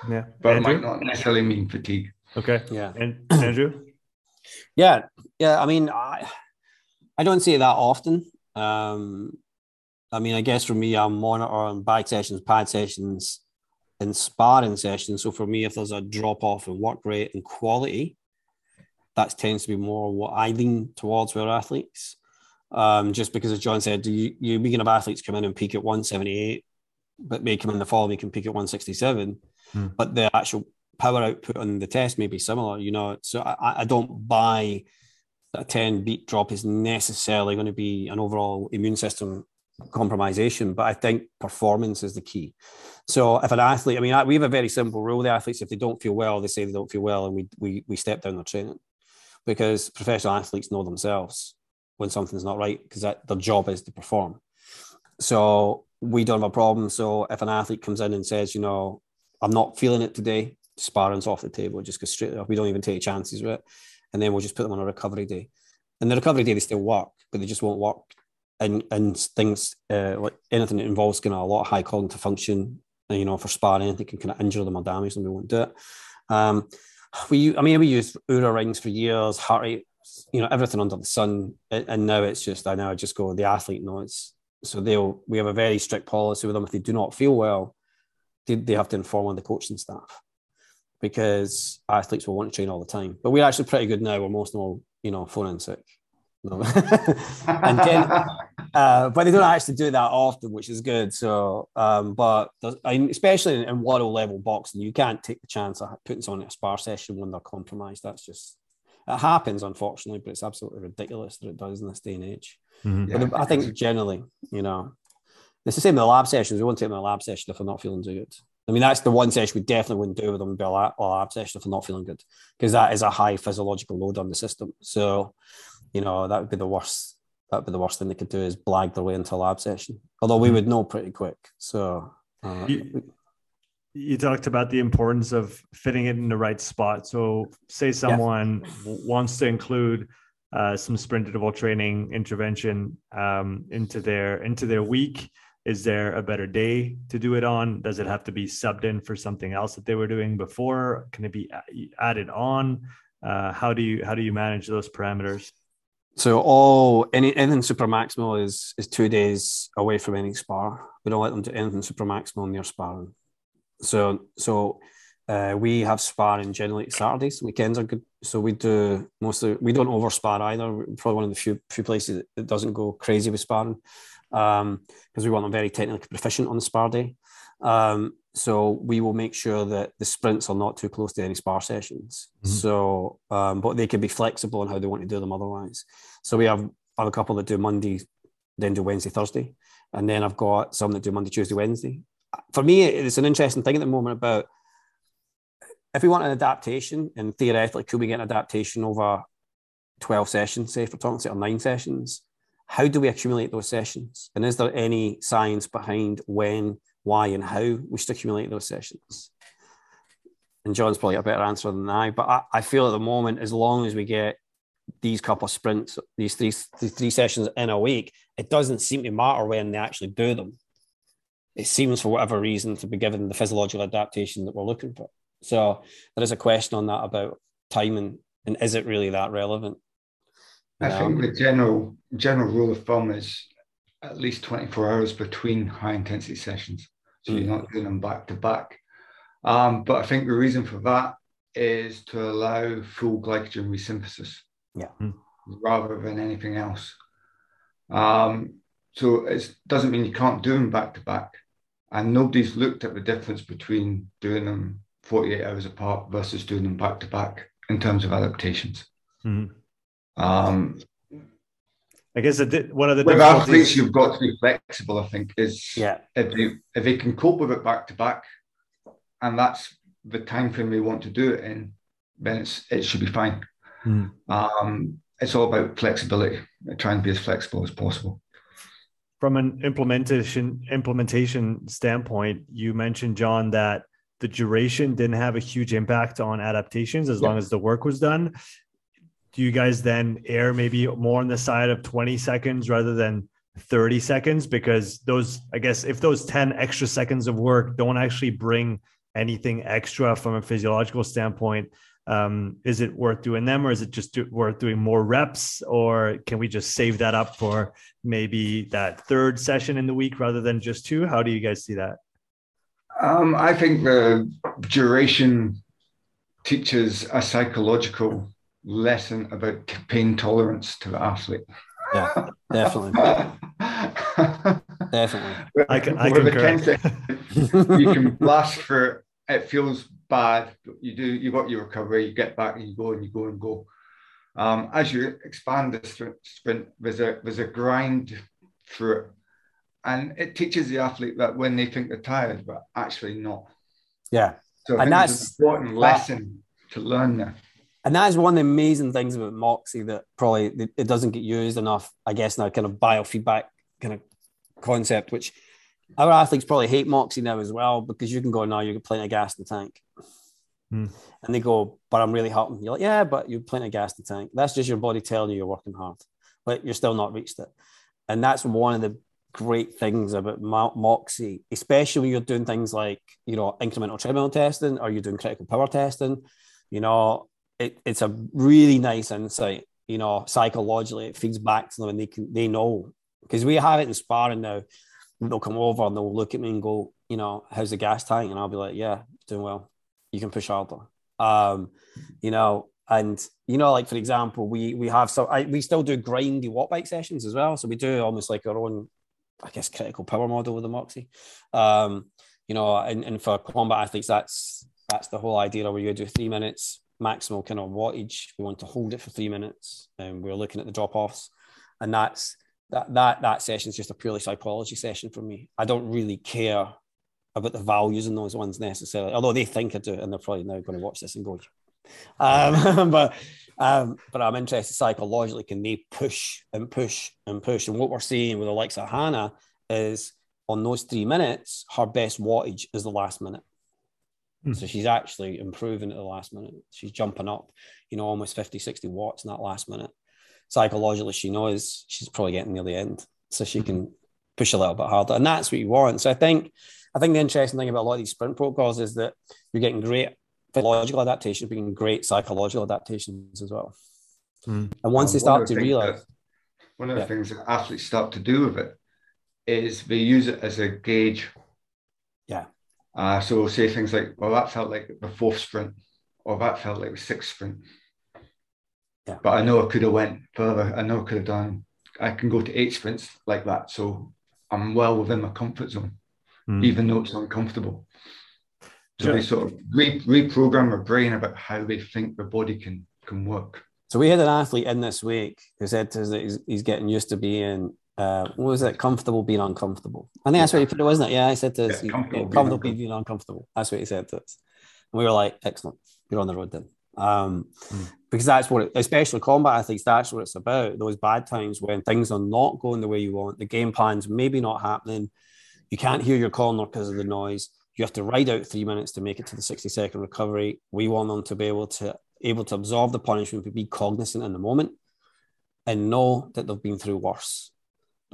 Yeah. but Andrew? it might not necessarily mean fatigue. Okay. Yeah. And <clears throat> Andrew? yeah. Yeah. I mean, I I don't see it that often. Um, I mean, I guess for me, I'm monitoring bag sessions, pad sessions, and sparring sessions. So for me, if there's a drop off in work rate and quality, that tends to be more what I lean towards with athletes. Um, just because, as John said, you you begin of athletes come in and peak at 178, but may come in the fall, and they can peak at 167, hmm. but the actual power output on the test may be similar. You know, so I, I don't buy a 10 beat drop is necessarily going to be an overall immune system compromisation, but I think performance is the key. So if an athlete, I mean, we have a very simple rule: the athletes, if they don't feel well, they say they don't feel well, and we we we step down their training because professional athletes know themselves when something's not right because their job is to perform. So we don't have a problem. So if an athlete comes in and says, you know, I'm not feeling it today, sparring's off the table, just go straight up. We don't even take chances with it and then we'll just put them on a recovery day. And the recovery day they still work, but they just won't work. And and things uh, like anything that involves kind of a lot of high cognitive function, and, you know, for sparring, anything can kind of injure them or damage them, we won't do it. Um, we, I mean, we used Oura rings for years, heart rate, you know, everything under the sun, and now it's just I now I just go the athlete knows. So they'll we have a very strict policy with them. If they do not feel well, they, they have to inform on the coaching staff because athletes will want to train all the time. But we're actually pretty good now. We're most of all, you know, phone in sick. No. <laughs> and then, uh, but they don't actually do that often, which is good. So, um, but especially in, in world level boxing, you can't take the chance of putting someone in a spar session when they're compromised. That's just It happens, unfortunately, but it's absolutely ridiculous that it does in this day and age. Mhm. Yeah. But I think generally, you know, it's the same in the lab sessions. We won't take them in a lab session if we're not feeling too good. I mean, that's the one session we definitely wouldn't do with them, be a lab, session if they're not feeling good, because that is a high physiological load on the system. So, you know, that would be the worst. That would be the worst thing they could do is blag their way into a lab session. Although we would know pretty quick. So, uh, You- you talked about the importance of fitting it in the right spot. So, say someone w- wants to include uh, some sprint interval training intervention um, into their into their week. Is there a better day to do it on? Does it have to be subbed in for something else that they were doing before? Can it be added on? Uh, how do you how do you manage those parameters? So all any anything super maximal is is two days away from any spar. We don't let them do anything super maximal near sparring. So so uh, we have sparring generally Saturdays. Weekends are good. So we do mostly we don't over spar either. We're probably one of the few few places that doesn't go crazy with sparring because we want them very technically proficient on the spar day. Um, so we will make sure that the sprints are not too close to any spar sessions. Mhm. So, um, but they can be flexible on how they want to do them otherwise. So we have, have a couple that do Monday, then do Wednesday, Thursday, and then I've got some that do Monday, Tuesday, Wednesday. For me, it's an interesting thing at the moment about if we want an adaptation, and theoretically, could we get an adaptation over 12 sessions, say, for talking say, or nine sessions? How do we accumulate those sessions? And is there any science behind when, why, and how we should accumulate those sessions? And John's probably a better answer than I, but I, I feel at the moment, as long as we get these couple of sprints, these three, these three sessions in a week, it doesn't seem to matter when they actually do them. It seems, for whatever reason, to be given the physiological adaptation that we're looking for. So there is a question on that about timing and is it really that relevant? I You think the general general rule of thumb is at least 24 hours between high intensity sessions. So Mm. you're not doing them back to back. Um, but I think the reason for that is to allow full glycogen resynthesis Yeah. Mm. rather than anything else. Um, so it doesn't mean you can't do them back to back. And nobody's looked at the difference between doing them 48 hours apart versus doing them back to back in terms of adaptations. Mhm. Um, I guess the one of the with athletes, difficulties. you've got to be flexible. I think is Yeah. if they if they can cope with it back to back, and that's the time frame they want to do it in, then it's it should be fine. Mhm. Um, it's all about flexibility. Trying to be as flexible as possible. from an implementation implementation standpoint, you mentioned John that the duration didn't have a huge impact on adaptations as Yeah. long as the work was done. Do you guys then air maybe more on the side of 20 seconds rather than 30 seconds? Because those, I guess, if those 10 extra seconds of work don't actually bring anything extra from a physiological standpoint, um, is it worth doing them or is it just do, worth doing more reps? Or can we just save that up for maybe that third session in the week rather than just two? How do you guys see that? Um, I think the duration teaches a psychological lesson about pain tolerance to the athlete. Yeah, definitely. <laughs> Definitely. I can- I With the concur. 10 seconds, <laughs> you can blast for it feels bad but you do you got your recovery you get back and you go and you go and go um, as you expand the str- sprint there's a there's a grind through it and it teaches the athlete that when they think they're tired but actually not Yeah. so And that's- an important lesson to learn there And that is one of the amazing things about Moxy that probably it- doesn't get used enough, I guess, now kind of biofeedback kind of concept, which our athletes probably hate Moxy now as well because you can go now, you're plenty of gas in the tank. Hmm. And they go, but I'm really hurting. You're like, yeah, but you're plenty of gas in the tank. That's just your body telling you you're working hard, but you're still not reached it. And that's one of the great things about Mo- Moxy, especially when you're doing things like, you know, incremental treadmill testing or you're doing critical power testing. You know, it, it's a really nice insight. You know, psychologically, it feeds back to them and they can they know because we have it in sparring now. They'll come over and they'll look at me and go, you know, how's the gas tank? And I'll be like, yeah, doing well. You can push harder. Um, you know, and you know, like for example, we we have some. I, we still do grindy Wattbike sessions as well. So we do almost like our own, I guess, critical power model with the Moxy. Um, you know, and, and for combat athletes, that's that's the whole idea where you do three minutes maximal kind of wattage. We want to hold it for three minutes, and we're looking at the drop offs, and that's that that that session is just a purely psychology session for me. I don't really care about the values in those ones necessarily, although they think I do, and they're probably now going to watch this and go, um, <laughs> but um, but I'm interested psychologically. Can they push and push and push? And what we're seeing with Alexa Hannah is on those three minutes, her best wattage is the last minute. Mm. So she's actually improving at the last minute. She's jumping up, you know, almost 50, 60 watts in that last minute. Psychologically, she knows she's probably getting near the end. So she can push a little bit harder. And that's what you want. So I think I think the interesting thing about a lot of these sprint protocols is that you're getting great physiological adaptations, but getting great psychological adaptations as well. Mm. And once they start to realize one of the yeah. things that athletes start to do with it is they use it as a gauge. Uh, so we'll say things like, well, that felt like the fourth sprint, or that felt like the sixth sprint. Yeah. But I know I could have went further. I know I could have done. I can go to eight sprints like that. So I'm well within my comfort zone, mm. even though it's uncomfortable. So sure. they sort of re- reprogram their brain about how they think the body can can work. So we had an athlete in this week who said to us that he's, he's getting used to being uh, what was it? Comfortable being uncomfortable. I think that's what you put it, wasn't it? Yeah, I said to us, yeah, comfortable, comfortable being, being uncomfortable. That's what he said to us. And we were like, excellent, you're on the road then. Um, mm. Because that's what, it, especially combat athletes, that's what it's about. Those bad times when things are not going the way you want, the game plan's maybe not happening, you can't hear your corner because of the noise. You have to ride out three minutes to make it to the 60 second recovery. We want them to be able to able to absorb the punishment, but be cognizant in the moment and know that they've been through worse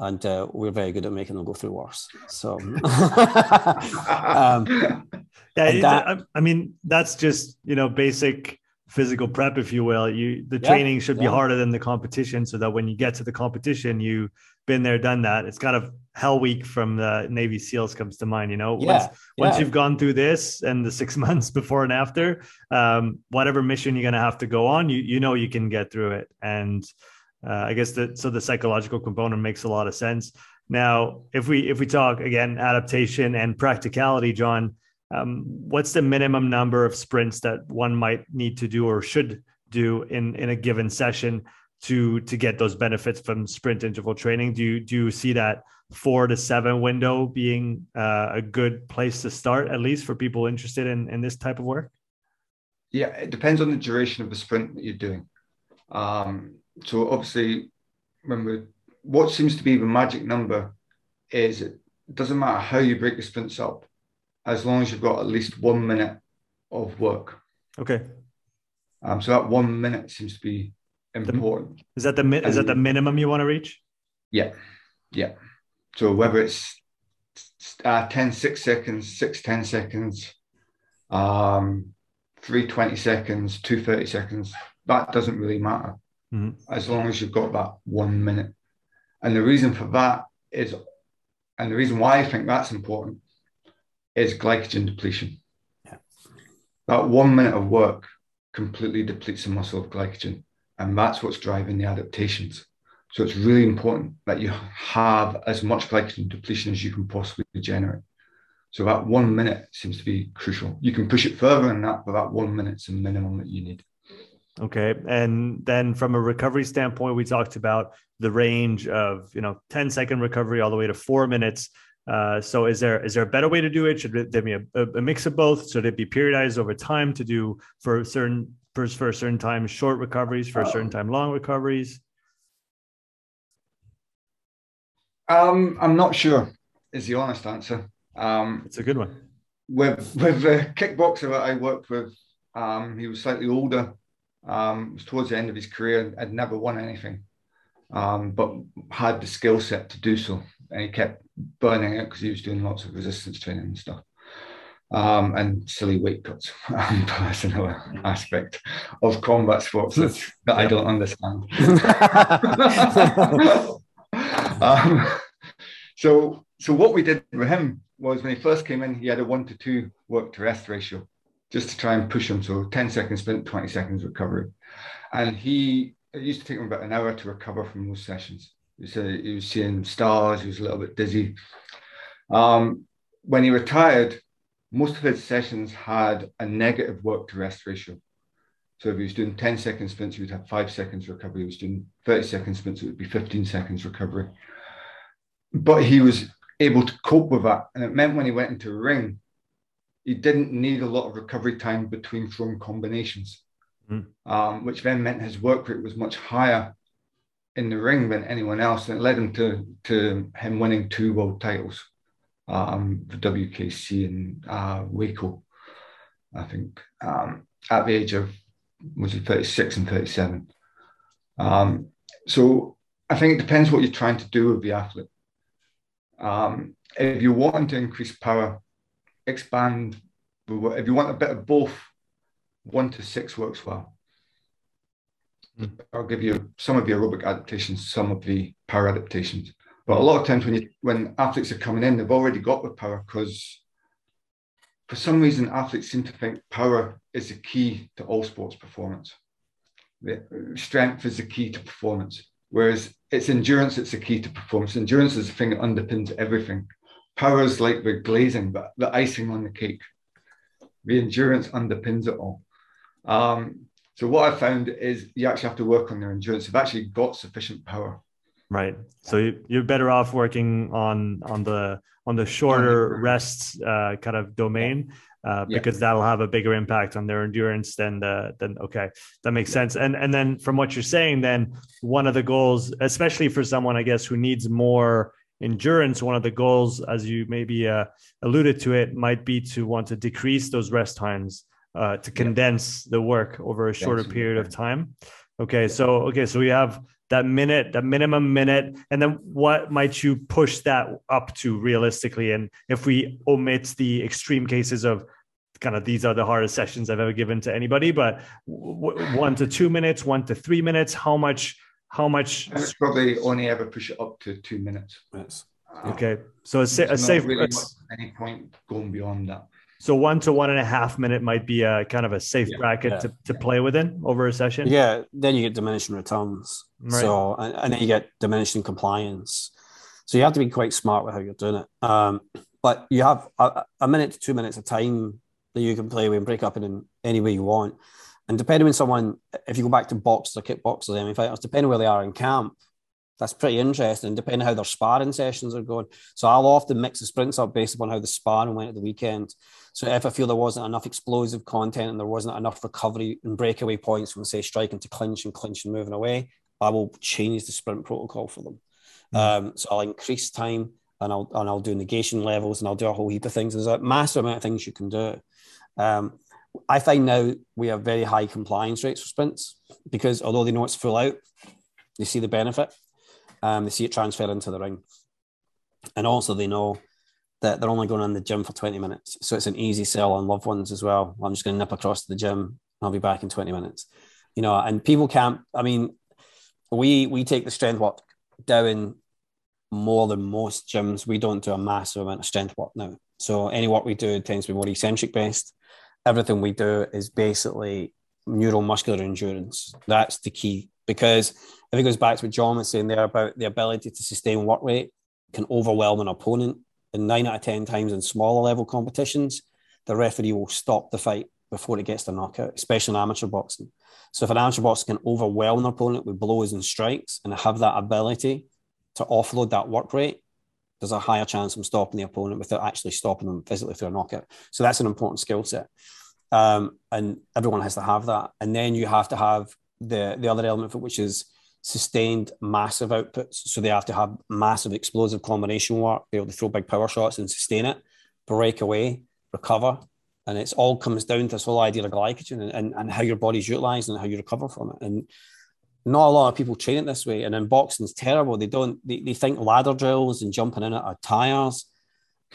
and uh, we're very good at making them go through worse. So, <laughs> <laughs> um, yeah, that, I mean, that's just you know basic physical prep, if you will. You the yeah, training should be yeah. harder than the competition, so that when you get to the competition, you've been there, done that. It's kind of Hell Week from the Navy SEALs comes to mind. You know, yeah, once once you've gone through this and the six <laughs> months before and after, um, whatever mission you're going to have to go on, you you know you can get through it and uh, I guess that so the psychological component makes a lot of sense. Now, if we if we talk again adaptation and practicality, John, um, what's the minimum number of sprints that one might need to do or should do in in a given session to to get those benefits from sprint interval training? Do you do you see that four to seven window being uh, a good place to start, at least for people interested in in this type of work? Yeah, it depends on the duration of the sprint that you're doing. Um, so obviously, when we what seems to be the magic number is it doesn't matter how you break the sprints up, as long as you've got at least one minute of work. Okay. Um, so that one minute seems to be important. Is that the is that the minimum you want to reach? Yeah, yeah. So whether it's uh, 10, 6 seconds, 6, 10 seconds, um, 3, 20 seconds, 2, 30 seconds, that doesn't really matter mm-hmm. as long as you've got that one minute. And the reason for that is, and the reason why I think that's important is glycogen depletion. Yeah. That one minute of work completely depletes the muscle of glycogen. And that's what's driving the adaptations. So it's really important that you have as much glycogen depletion as you can possibly generate. So that one minute seems to be crucial. You can push it further than that, but that one minute's the minimum that you need. Okay. And then from a recovery standpoint, we talked about the range of, you know, 10 second recovery all the way to four minutes. Uh, so is there is there a better way to do it? Should there be a, a, mix of both? Should it be periodized over time to do for certain for, for a certain time short recoveries, for a certain um, time long recoveries? Um, I'm not sure is the honest answer. Um, it's a good one. With with the kickboxer that I worked with, um, he was slightly older um, was towards the end of his career, had never won anything, um, but had the skill set to do so. And he kept burning it because he was doing lots of resistance training and stuff. Um, and silly weight cuts. <laughs> That's another aspect of combat sports that, that I don't understand. <laughs> um, so, so what we did with him was when he first came in, he had a one to two work to rest ratio just to try and push him. So 10 seconds sprint, 20 seconds recovery. And he, it used to take him about an hour to recover from those sessions. He said he was seeing stars, he was a little bit dizzy. Um, when he retired, most of his sessions had a negative work to rest ratio. So if he was doing 10 second sprints, he would have five seconds recovery. If he was doing thirty 30 second sprints, it would be 15 seconds recovery. But he was able to cope with that. And it meant when he went into a ring, he didn't need a lot of recovery time between thrown combinations, mm. um, which then meant his work rate was much higher in the ring than anyone else. And it led him to, to him winning two world titles, um, the WKC and uh, WAKO, I think, um, at the age of was it 36 and 37. Um, so I think it depends what you're trying to do with the athlete. Um, if you're wanting to increase power, expand. If you want a bit of both, one to six works well. Mm. I'll give you some of the aerobic adaptations, some of the power adaptations. But a lot of times when you when athletes are coming in, they've already got the power because for some reason athletes seem to think power is the key to all sports performance. Strength is the key to performance. Whereas it's endurance that's the key to performance. Endurance is the thing that underpins everything. Power is like the glazing, but the icing on the cake. The endurance underpins it all. Um, so what I found is you actually have to work on their endurance. They've actually got sufficient power. Right. So you're better off working on on the on the shorter rests uh, kind of domain uh, because yeah. that'll have a bigger impact on their endurance than the than okay that makes sense and and then from what you're saying then one of the goals especially for someone i guess who needs more endurance one of the goals as you maybe uh, alluded to it might be to want to decrease those rest times uh, to condense yeah. the work over a shorter period of time okay so okay so we have that minute, that minimum minute, and then what might you push that up to realistically? And if we omit the extreme cases of kind of these are the hardest sessions I've ever given to anybody, but w- one to two minutes, one to three minutes, how much? How much? I would probably only ever push it up to two minutes. Yes. okay, so a, sa- a safe. Really any point going beyond that. So one to one and a half minute might be a kind of a safe yeah, bracket yeah, to, to yeah. play within over a session. Yeah, then you get diminishing returns. Right. So and, and, then you get diminishing compliance. So you have to be quite smart with how you're doing it. Um, but you have a, a, minute to two minutes of time that you can play with and break up in any way you want. And depending on someone, if you go back to boxers or kickboxers, I mean, fighters, depending where they are in camp, that's pretty interesting, depending how their sparring sessions are going. So I'll often mix the sprints up based upon how the sparring went at the weekend. So if I feel there wasn't enough explosive content and there wasn't enough recovery and breakaway points from say striking to clinch and clinch and moving away, I will change the sprint protocol for them. Mm. Um, so I'll increase time and I'll and I'll do negation levels and I'll do a whole heap of things. There's a massive amount of things you can do. Um, I find now we have very high compliance rates for sprints because although they know it's full out, they see the benefit um, they see it transfer into the ring. And also, they know that they're only going in the gym for 20 minutes. So it's an easy sell on loved ones as well. I'm just going to nip across to the gym. I'll be back in 20 minutes. You know, and people can't, I mean, we we take the strength work down more than most gyms. We don't do a massive amount of strength work now. So any work we do tends to be more eccentric based. Everything we do is basically neuromuscular endurance. That's the key because if it goes back to what John was saying there about the ability to sustain work rate can overwhelm an opponent. And nine out of 10 times in smaller level competitions, the referee will stop the fight before it gets to knockout, especially in amateur boxing. So if an amateur boxer can overwhelm an opponent with blows and strikes and have that ability to offload that work rate, there's a higher chance of stopping the opponent without actually stopping them physically through a knockout. So that's an important skill set. Um, and everyone has to have that. And then you have to have the the other element, which is sustained massive outputs. So they have to have massive explosive combination work, be able to throw big power shots and sustain it, break away, recover. And it's all comes down to this whole idea of glycogen and, and, and how your body's utilized and how you recover from it. And not a lot of people train it this way. And in boxing, it's terrible. They don't, they, they think ladder drills and jumping in at our tires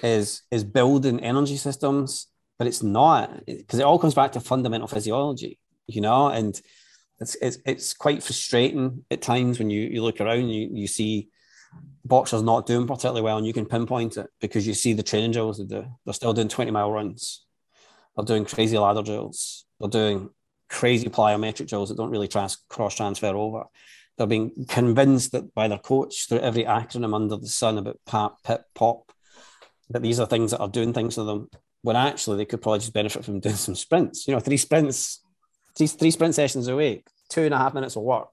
is, is building energy systems, but it's not because it all comes back to fundamental physiology, you know, and it's, it's, it's quite frustrating at times when you, you look around, you, you see boxers not doing particularly well and you can pinpoint it because you see the training drills they do. They're still doing 20 mile runs. They're doing crazy ladder drills. They're doing crazy plyometric drills that don't really trans- cross transfer over. They're being convinced that by their coach through every acronym under the sun about PAP, PIP, POP, that these are things that are doing things to them when actually they could probably just benefit from doing some sprints. You know, three sprints these three sprint sessions a week, two and a half minutes of work,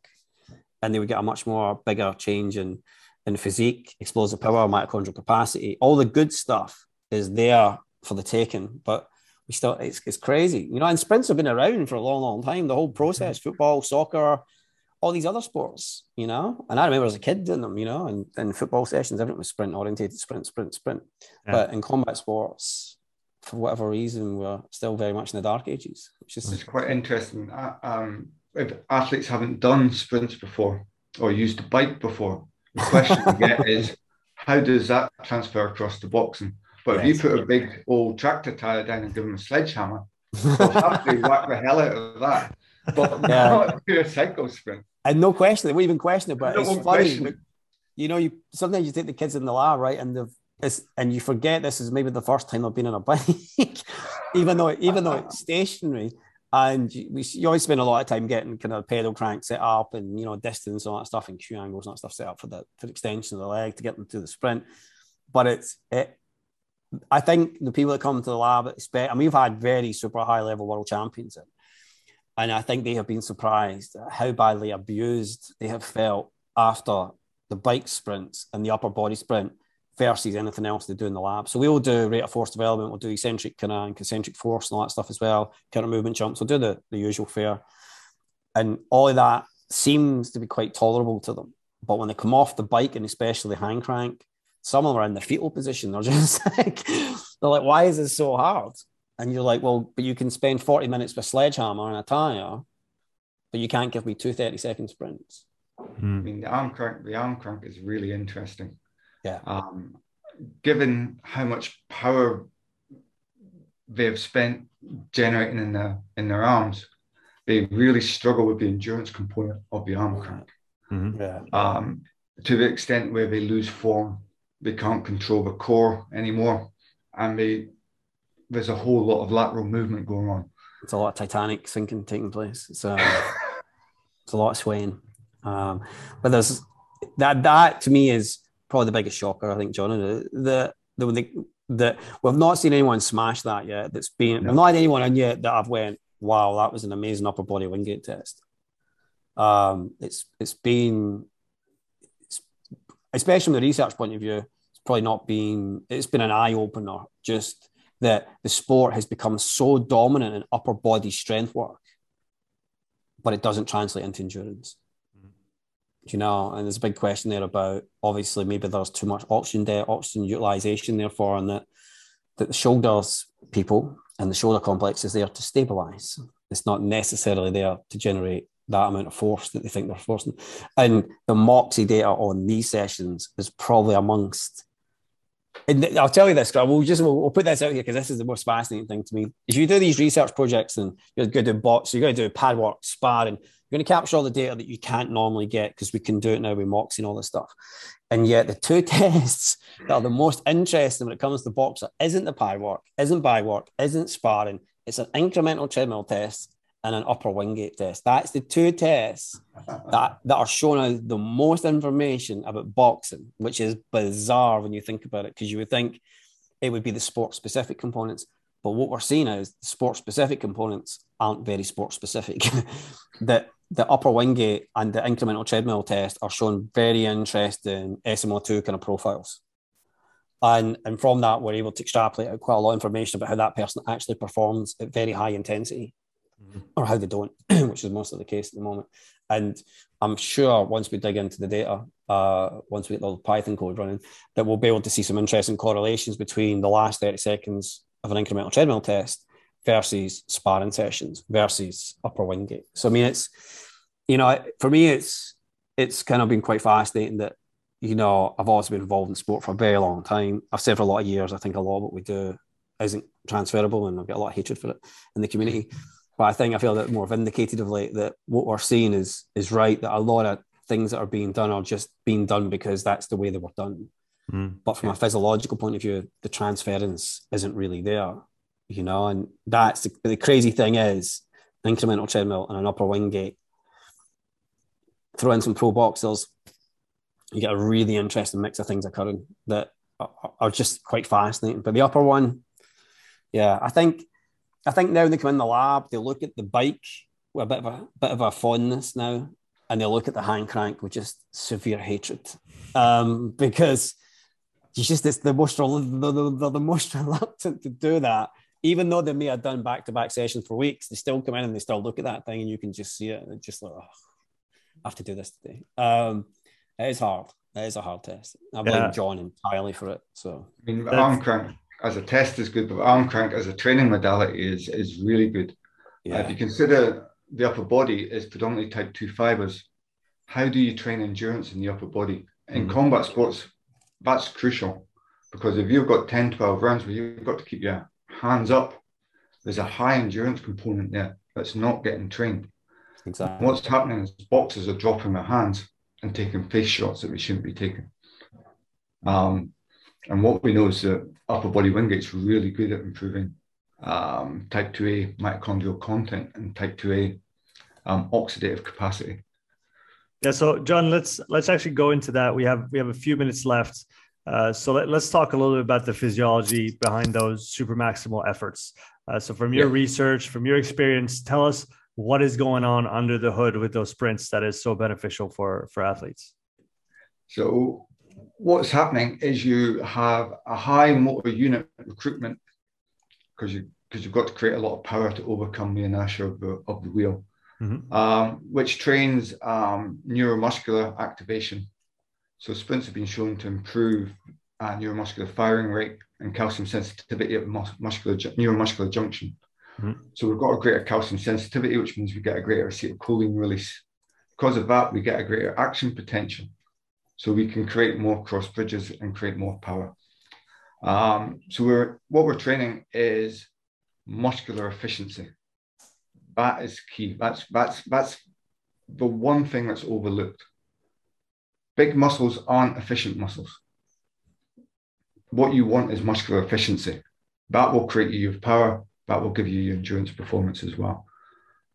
and they would get a much more bigger change in in physique, explosive power, mitochondrial capacity. All the good stuff is there for the taking, but we still it's, it's crazy, you know. And sprints have been around for a long, long time. The whole process, football, soccer, all these other sports, you know. And I remember as a kid doing them, you know, and in football sessions, everything was sprint orientated, sprint, sprint, sprint. Yeah. But in combat sports, for whatever reason, we're still very much in the dark ages. Which is it's quite interesting. Uh, um, if athletes haven't done sprints before or used a bike before, the question you get <laughs> is how does that transfer across to boxing? But if you put a big old tractor tire down and give them a sledgehammer, <laughs> they'll have to whack the hell out of that. But <laughs> yeah. not a cycle sprint. And no question, they won't even question it. But no it's funny, you know, you sometimes you take the kids in the lab, right, and they've it's, and you forget this is maybe the first time they've been on a <laughs> bike, even though even though it's stationary. And you, you always spend a lot of time getting kind of pedal crank set up and you know distance and all that stuff and Q angles and that stuff set up for the for the extension of the leg to get them to the sprint. But it's it. I think the people that come to the lab expect. I mean, we've had very super high level world champions in, and I think they have been surprised how badly abused they have felt after the bike sprints and the upper body sprint versus anything else they do in the lab. So we will do rate of force development, we'll do eccentric kind of and concentric force and all that stuff as well, counter movement jumps, we'll do the, the usual fare. And all of that seems to be quite tolerable to them. But when they come off the bike and especially the hand crank, some of them are in the fetal position. They're <laughs> just like, they're like, why is this so hard? And you're like, well, but you can spend 40 minutes with a sledgehammer and a tire, but you can't give me two 30 second sprints. I mean, the arm crank, the arm crank is really interesting. Yeah. Um, given how much power they've spent generating in their in their arms, they really struggle with the endurance component of the arm crank. Mm-hmm. Yeah. Um, to the extent where they lose form, they can't control the core anymore, and they there's a whole lot of lateral movement going on. It's a lot of Titanic sinking taking place. It's, <laughs> uh, it's a lot of swaying. Um, but there's that that to me is probably the biggest shocker, I think, John. The the the, the we've not seen anyone smash that yet. That's been no. we've not had anyone in yet that I've went, wow, that was an amazing upper body wingate test. Um, it's it's been, especially from the research point of view, it's probably not been. It's been an eye opener. Just that the sport has become so dominant in upper body strength work, but it doesn't translate into endurance mm-hmm. you know, and there's a big question there about obviously maybe there's too much oxygen there, oxygen utilization, therefore, and that that the shoulders people and the shoulder complex is there to stabilize. It's not necessarily there to generate that amount of force that they think they're forcing. And the Moxy data on these sessions is probably amongst. And I'll tell you this, we'll just we'll, we'll put this out here because this is the most fascinating thing to me. If you do these research projects and you're going to do bots, you're going to do pad work, sparring, you're going to capture all the data that you can't normally get because we can do it now with Moxy and all this stuff. And yet, the two <laughs> tests that are the most interesting when it comes to boxer isn't the pad work, isn't by work, isn't sparring. It's an incremental treadmill test and an upper wingate test. That's the two tests that, that are showing us the most information about boxing, which is bizarre when you think about it, because you would think it would be the sport specific components. But what we're seeing is the sport specific components aren't very sport specific. <laughs> that the upper wingate and the incremental treadmill test are showing very interesting SMO2 kind of profiles. And, and from that, we're able to extrapolate out quite a lot of information about how that person actually performs at very high intensity. Or how they don't, <clears throat> which is most of the case at the moment. And I'm sure once we dig into the data, uh, once we get the Python code running, that we'll be able to see some interesting correlations between the last 30 seconds of an incremental treadmill test versus sparring sessions versus upper wingate. So I mean, it's you know, for me, it's it's kind of been quite fascinating that you know I've always been involved in sport for a very long time. I've said for a lot of years. I think a lot of what we do isn't transferable, and I've got a lot of hatred for it in the community. But I think I feel a that more vindicated of late that what we're seeing is is right. That a lot of things that are being done are just being done because that's the way they were done. Mm, but from a physiological point of view, the transference isn't really there you know, and that's the, the crazy thing is incremental treadmill and an upper wingate. Throw in some pro boxers, you get a really interesting mix of things occurring that are, are just quite fascinating. But the upper one, yeah, I think I think now when they come in the lab, they look at the bike with a bit of a bit of a fondness now, and they look at the hand crank with just severe hatred, um, because it's just it's the most the, the most <laughs> reluctant to do that. Even though they may have done back to back sessions for weeks, they still come in and they still look at that thing, and you can just see it. And just like, oh, I have to do this today. Um, it is hard. It is a hard test. I blame yeah. John entirely for it. So I mean, arm crank as a test is good, but arm crank as a training modality is is really good. Yeah. Uh, if you consider the upper body is predominantly type two fibers, how do you train endurance in the upper body? In mm combat sports, that's crucial because if you've got 10, 12 rounds where you've got to keep your hands up, there's a high endurance component there that's not getting trained. Exactly. What's happening is boxers are dropping their hands and taking face shots that we shouldn't be taking. Um, and what we know is that upper body Wingate's really good at improving um, type 2A mitochondrial content and type 2A um, oxidative capacity. Yeah, so John, let's let's actually go into that. We have we have a few minutes left. Uh, so let, us talk a little bit about the physiology behind those super maximal efforts. Uh, so from your yeah. research, from your experience, tell us what is going on under the hood with those sprints that is so beneficial for for athletes. So what's happening is you have a high motor unit recruitment because you because you've got to create a lot of power to overcome the inertia of the, of the wheel, mm-hmm. um, which trains um, neuromuscular activation. So sprints have been shown to improve uh, neuromuscular firing rate and calcium sensitivity at mus- muscular neuromuscular junction. Mm-hmm. So we've got a greater calcium sensitivity, which means we get a greater acetylcholine release. Because of that, we get a greater action potential. So we can create more cross bridges and create more power. Um, so we're what we're training is muscular efficiency. That is key. That's that's that's the one thing that's overlooked. Big muscles aren't efficient muscles. What you want is muscular efficiency. That will create you with power. That will give you your endurance performance as well.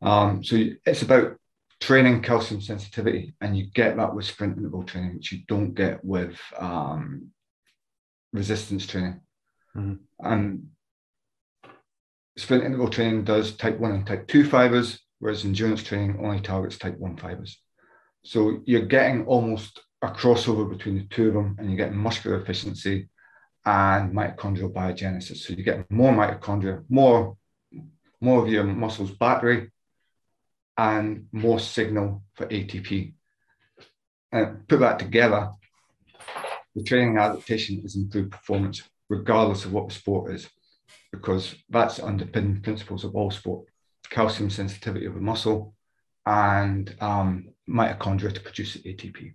Um, so it's about training calcium sensitivity, and you get that with sprint interval training, which you don't get with um, resistance training. Mm-hmm. And sprint interval training does type 1 and type 2 fibers, whereas endurance training only targets type 1 fibers. So you're getting almost a crossover between the two of them, and you get muscular efficiency and mitochondrial biogenesis. So you get more mitochondria, more, more of your muscles battery, and more signal for ATP. And put that together, the training adaptation is improved performance, regardless of what the sport is, because that's underpinning principles of all sport calcium sensitivity of the muscle and um, mitochondria to produce ATP.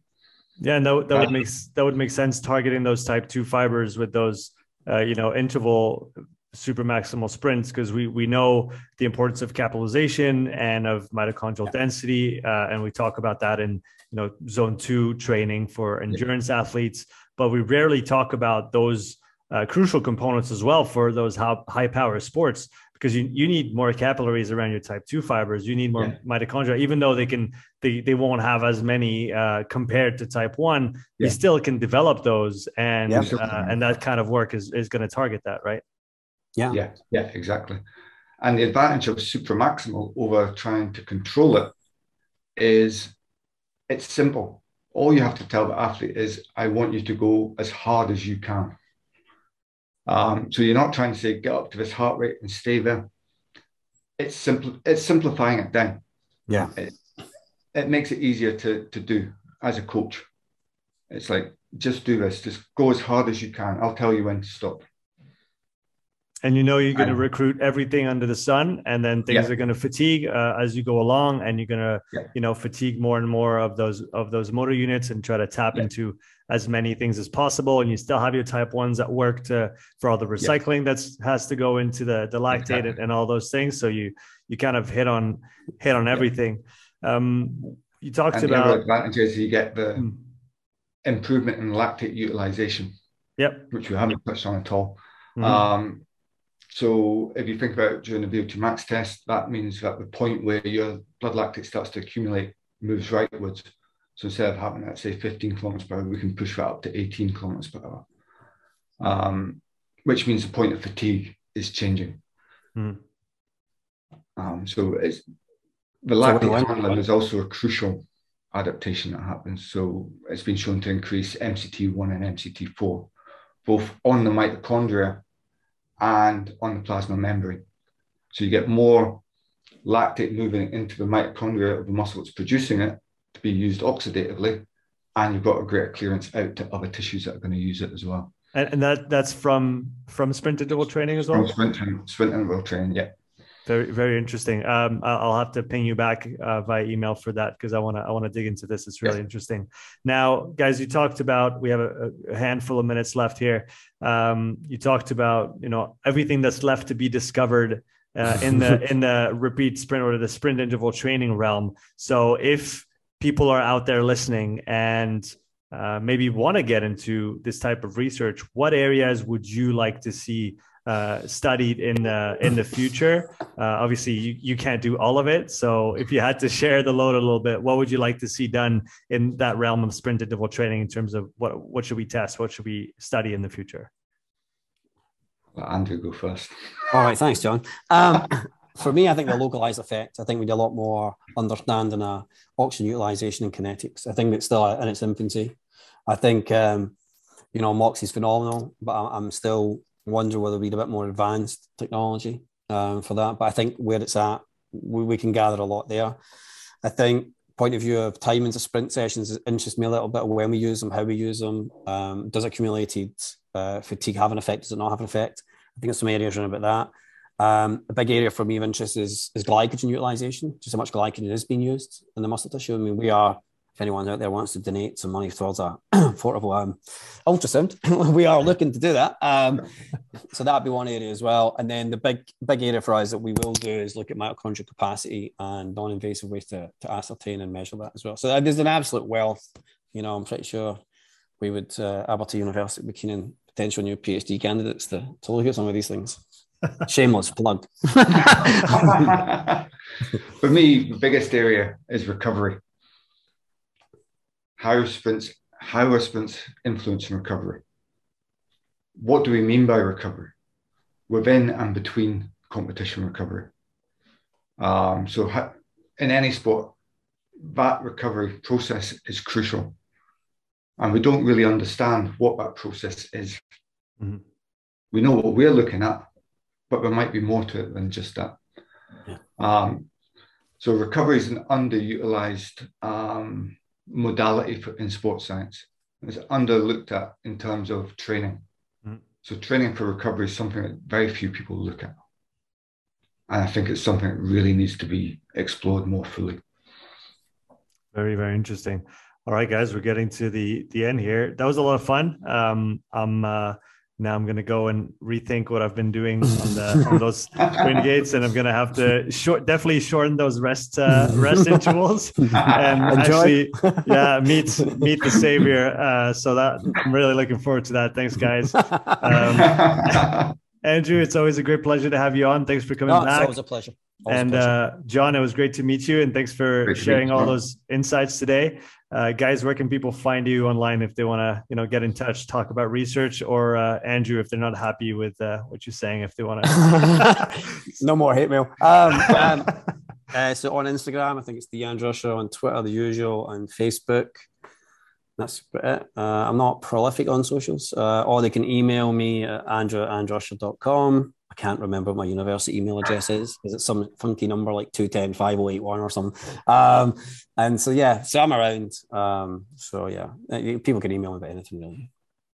Yeah, and that, that would make that would make sense targeting those type two fibers with those uh, you know interval super maximal sprints because we we know the importance of capillarization and of mitochondrial density, uh, and we talk about that in you know zone two training for endurance yeah. athletes but we rarely talk about those uh, crucial components as well for those high power sports because you, you need more capillaries around your type 2 fibers you need more yeah. mitochondria even though they can they, they won't have as many uh, compared to type 1 yeah. you still can develop those and yeah. uh, and that kind of work is, is going to target that right yeah yeah yeah exactly and the advantage of supramaximal over trying to control it is it's simple all you have to tell the athlete is, I want you to go as hard as you can. Um, so you're not trying to say, get up to this heart rate and stay there. It's simple, it's simplifying it down. Yeah. It, it makes it easier to, to do as a coach. It's like, just do this, just go as hard as you can. I'll tell you when to stop and you know you're going to recruit everything under the sun and then things yeah. are going to fatigue uh, as you go along and you're going to yeah. you know fatigue more and more of those of those motor units and try to tap yeah. into as many things as possible and you still have your type ones that work to for all the recycling that's has to go into the the lactate exactly. and all those things so you you kind of hit on hit on everything um you talked and about the advantages you get the hmm. improvement in lactate utilization yep which we haven't touched on at all mm-hmm. um so if you think about during the VO2 max test, that means that the point where your blood lactate starts to accumulate moves rightwards. So instead of having at say 15 kilometers per hour, we can push that up to 18 kilometers per hour, um, which means the point of fatigue is changing. Mm. Um, so it's the lactate so handling is also a crucial adaptation that happens. So it's been shown to increase MCT1 and MCT4, both on the mitochondria and on the plasma membrane. So you get more lactate moving into the mitochondria of the muscle that's producing it to be used oxidatively, and you've got a greater clearance out to other tissues that are going to use it as well. And, and that that's from from sprint interval training as well. From sprint sprint interval training, yeah. Very, very interesting. Um, I'll have to ping you back uh, via email for that because I want to I want to dig into this. It's really interesting. Now, guys, you talked about we have a, a handful of minutes left here. Um, you talked about you know everything that's left to be discovered uh, in the <laughs> in the repeat sprint or the sprint interval training realm. So if people are out there listening and uh, maybe want to get into this type of research, what areas would you like to see uh, studied in the in the future. Uh, obviously, you, you can't do all of it. So, if you had to share the load a little bit, what would you like to see done in that realm of sprint interval training in terms of what what should we test, what should we study in the future? Let Andrew go first. All right, thanks, John. Um, <coughs> for me, I think the localized effect. I think we need a lot more understanding of oxygen utilization and kinetics. I think it's still in its infancy. I think um, you know Moxy's phenomenal, but I'm still wonder whether we need a bit more advanced technology um, for that. But I think where it's at, we, we can gather a lot there. I think point of view of timings of sprint sessions interests me a little bit when we use them, how we use them. Um, does accumulated uh, fatigue have an effect? Does it not have an effect? I think there's some areas around about that. Um, a big area for me of interest is, is glycogen utilization, just how much glycogen is being used in the muscle tissue. I mean, we are if anyone out there wants to donate some money towards a <clears throat> portable um, ultrasound, <laughs> we are looking to do that. Um, so that'd be one area as well. And then the big big area for us that we will do is look at mitochondrial capacity and non-invasive ways to, to ascertain and measure that as well. So there's an absolute wealth. You know, I'm pretty sure we would uh, Aberdeen University be keen in potential new PhD candidates to, to look at some of these things. <laughs> Shameless plug. <laughs> for me, the biggest area is recovery how sprints how are sprints influencing recovery? What do we mean by recovery? Within and between competition recovery. Um, so in any sport, that recovery process is crucial. And we don't really understand what that process is. Mm-hmm. We know what we're looking at, but there might be more to it than just that. Yeah. Um, so recovery is an underutilized um, modality for, in sports science. It's underlooked at in terms of training. Mm. So training for recovery is something that very few people look at. And I think it's something that really needs to be explored more fully. Very, very interesting. All right, guys, we're getting to the the end here. That was a lot of fun. Um, I'm uh, now I'm going to go and rethink what I've been doing on, the, on <laughs> those sprint gates, and I'm going to have to short, definitely shorten those rest uh, rest intervals and <laughs> Enjoy. actually, yeah, meet meet the savior. Uh, so that I'm really looking forward to that. Thanks, guys. Um, <laughs> Andrew, it's always a great pleasure to have you on. Thanks for coming no, back. It's always a pleasure. Always and a pleasure. Uh, John, it was great to meet you, and thanks for sharing all those insights today uh, guys, where can people find you online if they want to, you know, get in touch, talk about research, or uh, Andrew, if they're not happy with uh, what you're saying, if they want to. <laughs> no more hate mail. Um, um, <laughs> uh, so on Instagram, I think it's the Andrew Show. On Twitter, the usual, and Facebook. That's it. Uh, I'm not prolific on socials, uh, or they can email me at andrew at andrewusher.com. I can't remember my university email address is. Is it some funky number like 210 5081 or something? Um, and so, yeah, so I'm around. Um, so, yeah, uh, people can email me about anything really.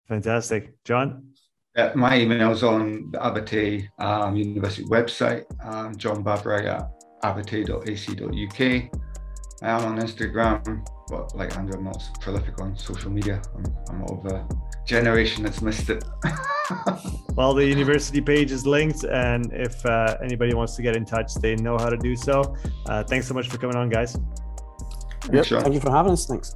Fantastic. John? Uh, my email's on the Abertay um, University website, um, John Babraj at abertay.ac.uk. I am on Instagram, but like Andrew, I'm not prolific on social media. I'm, I'm of a generation that's missed it. <laughs> well, the university page is linked, and if uh, anybody wants to get in touch, they know how to do so. Uh, thanks so much for coming on, guys. Yep, Thank you for having us. Thanks.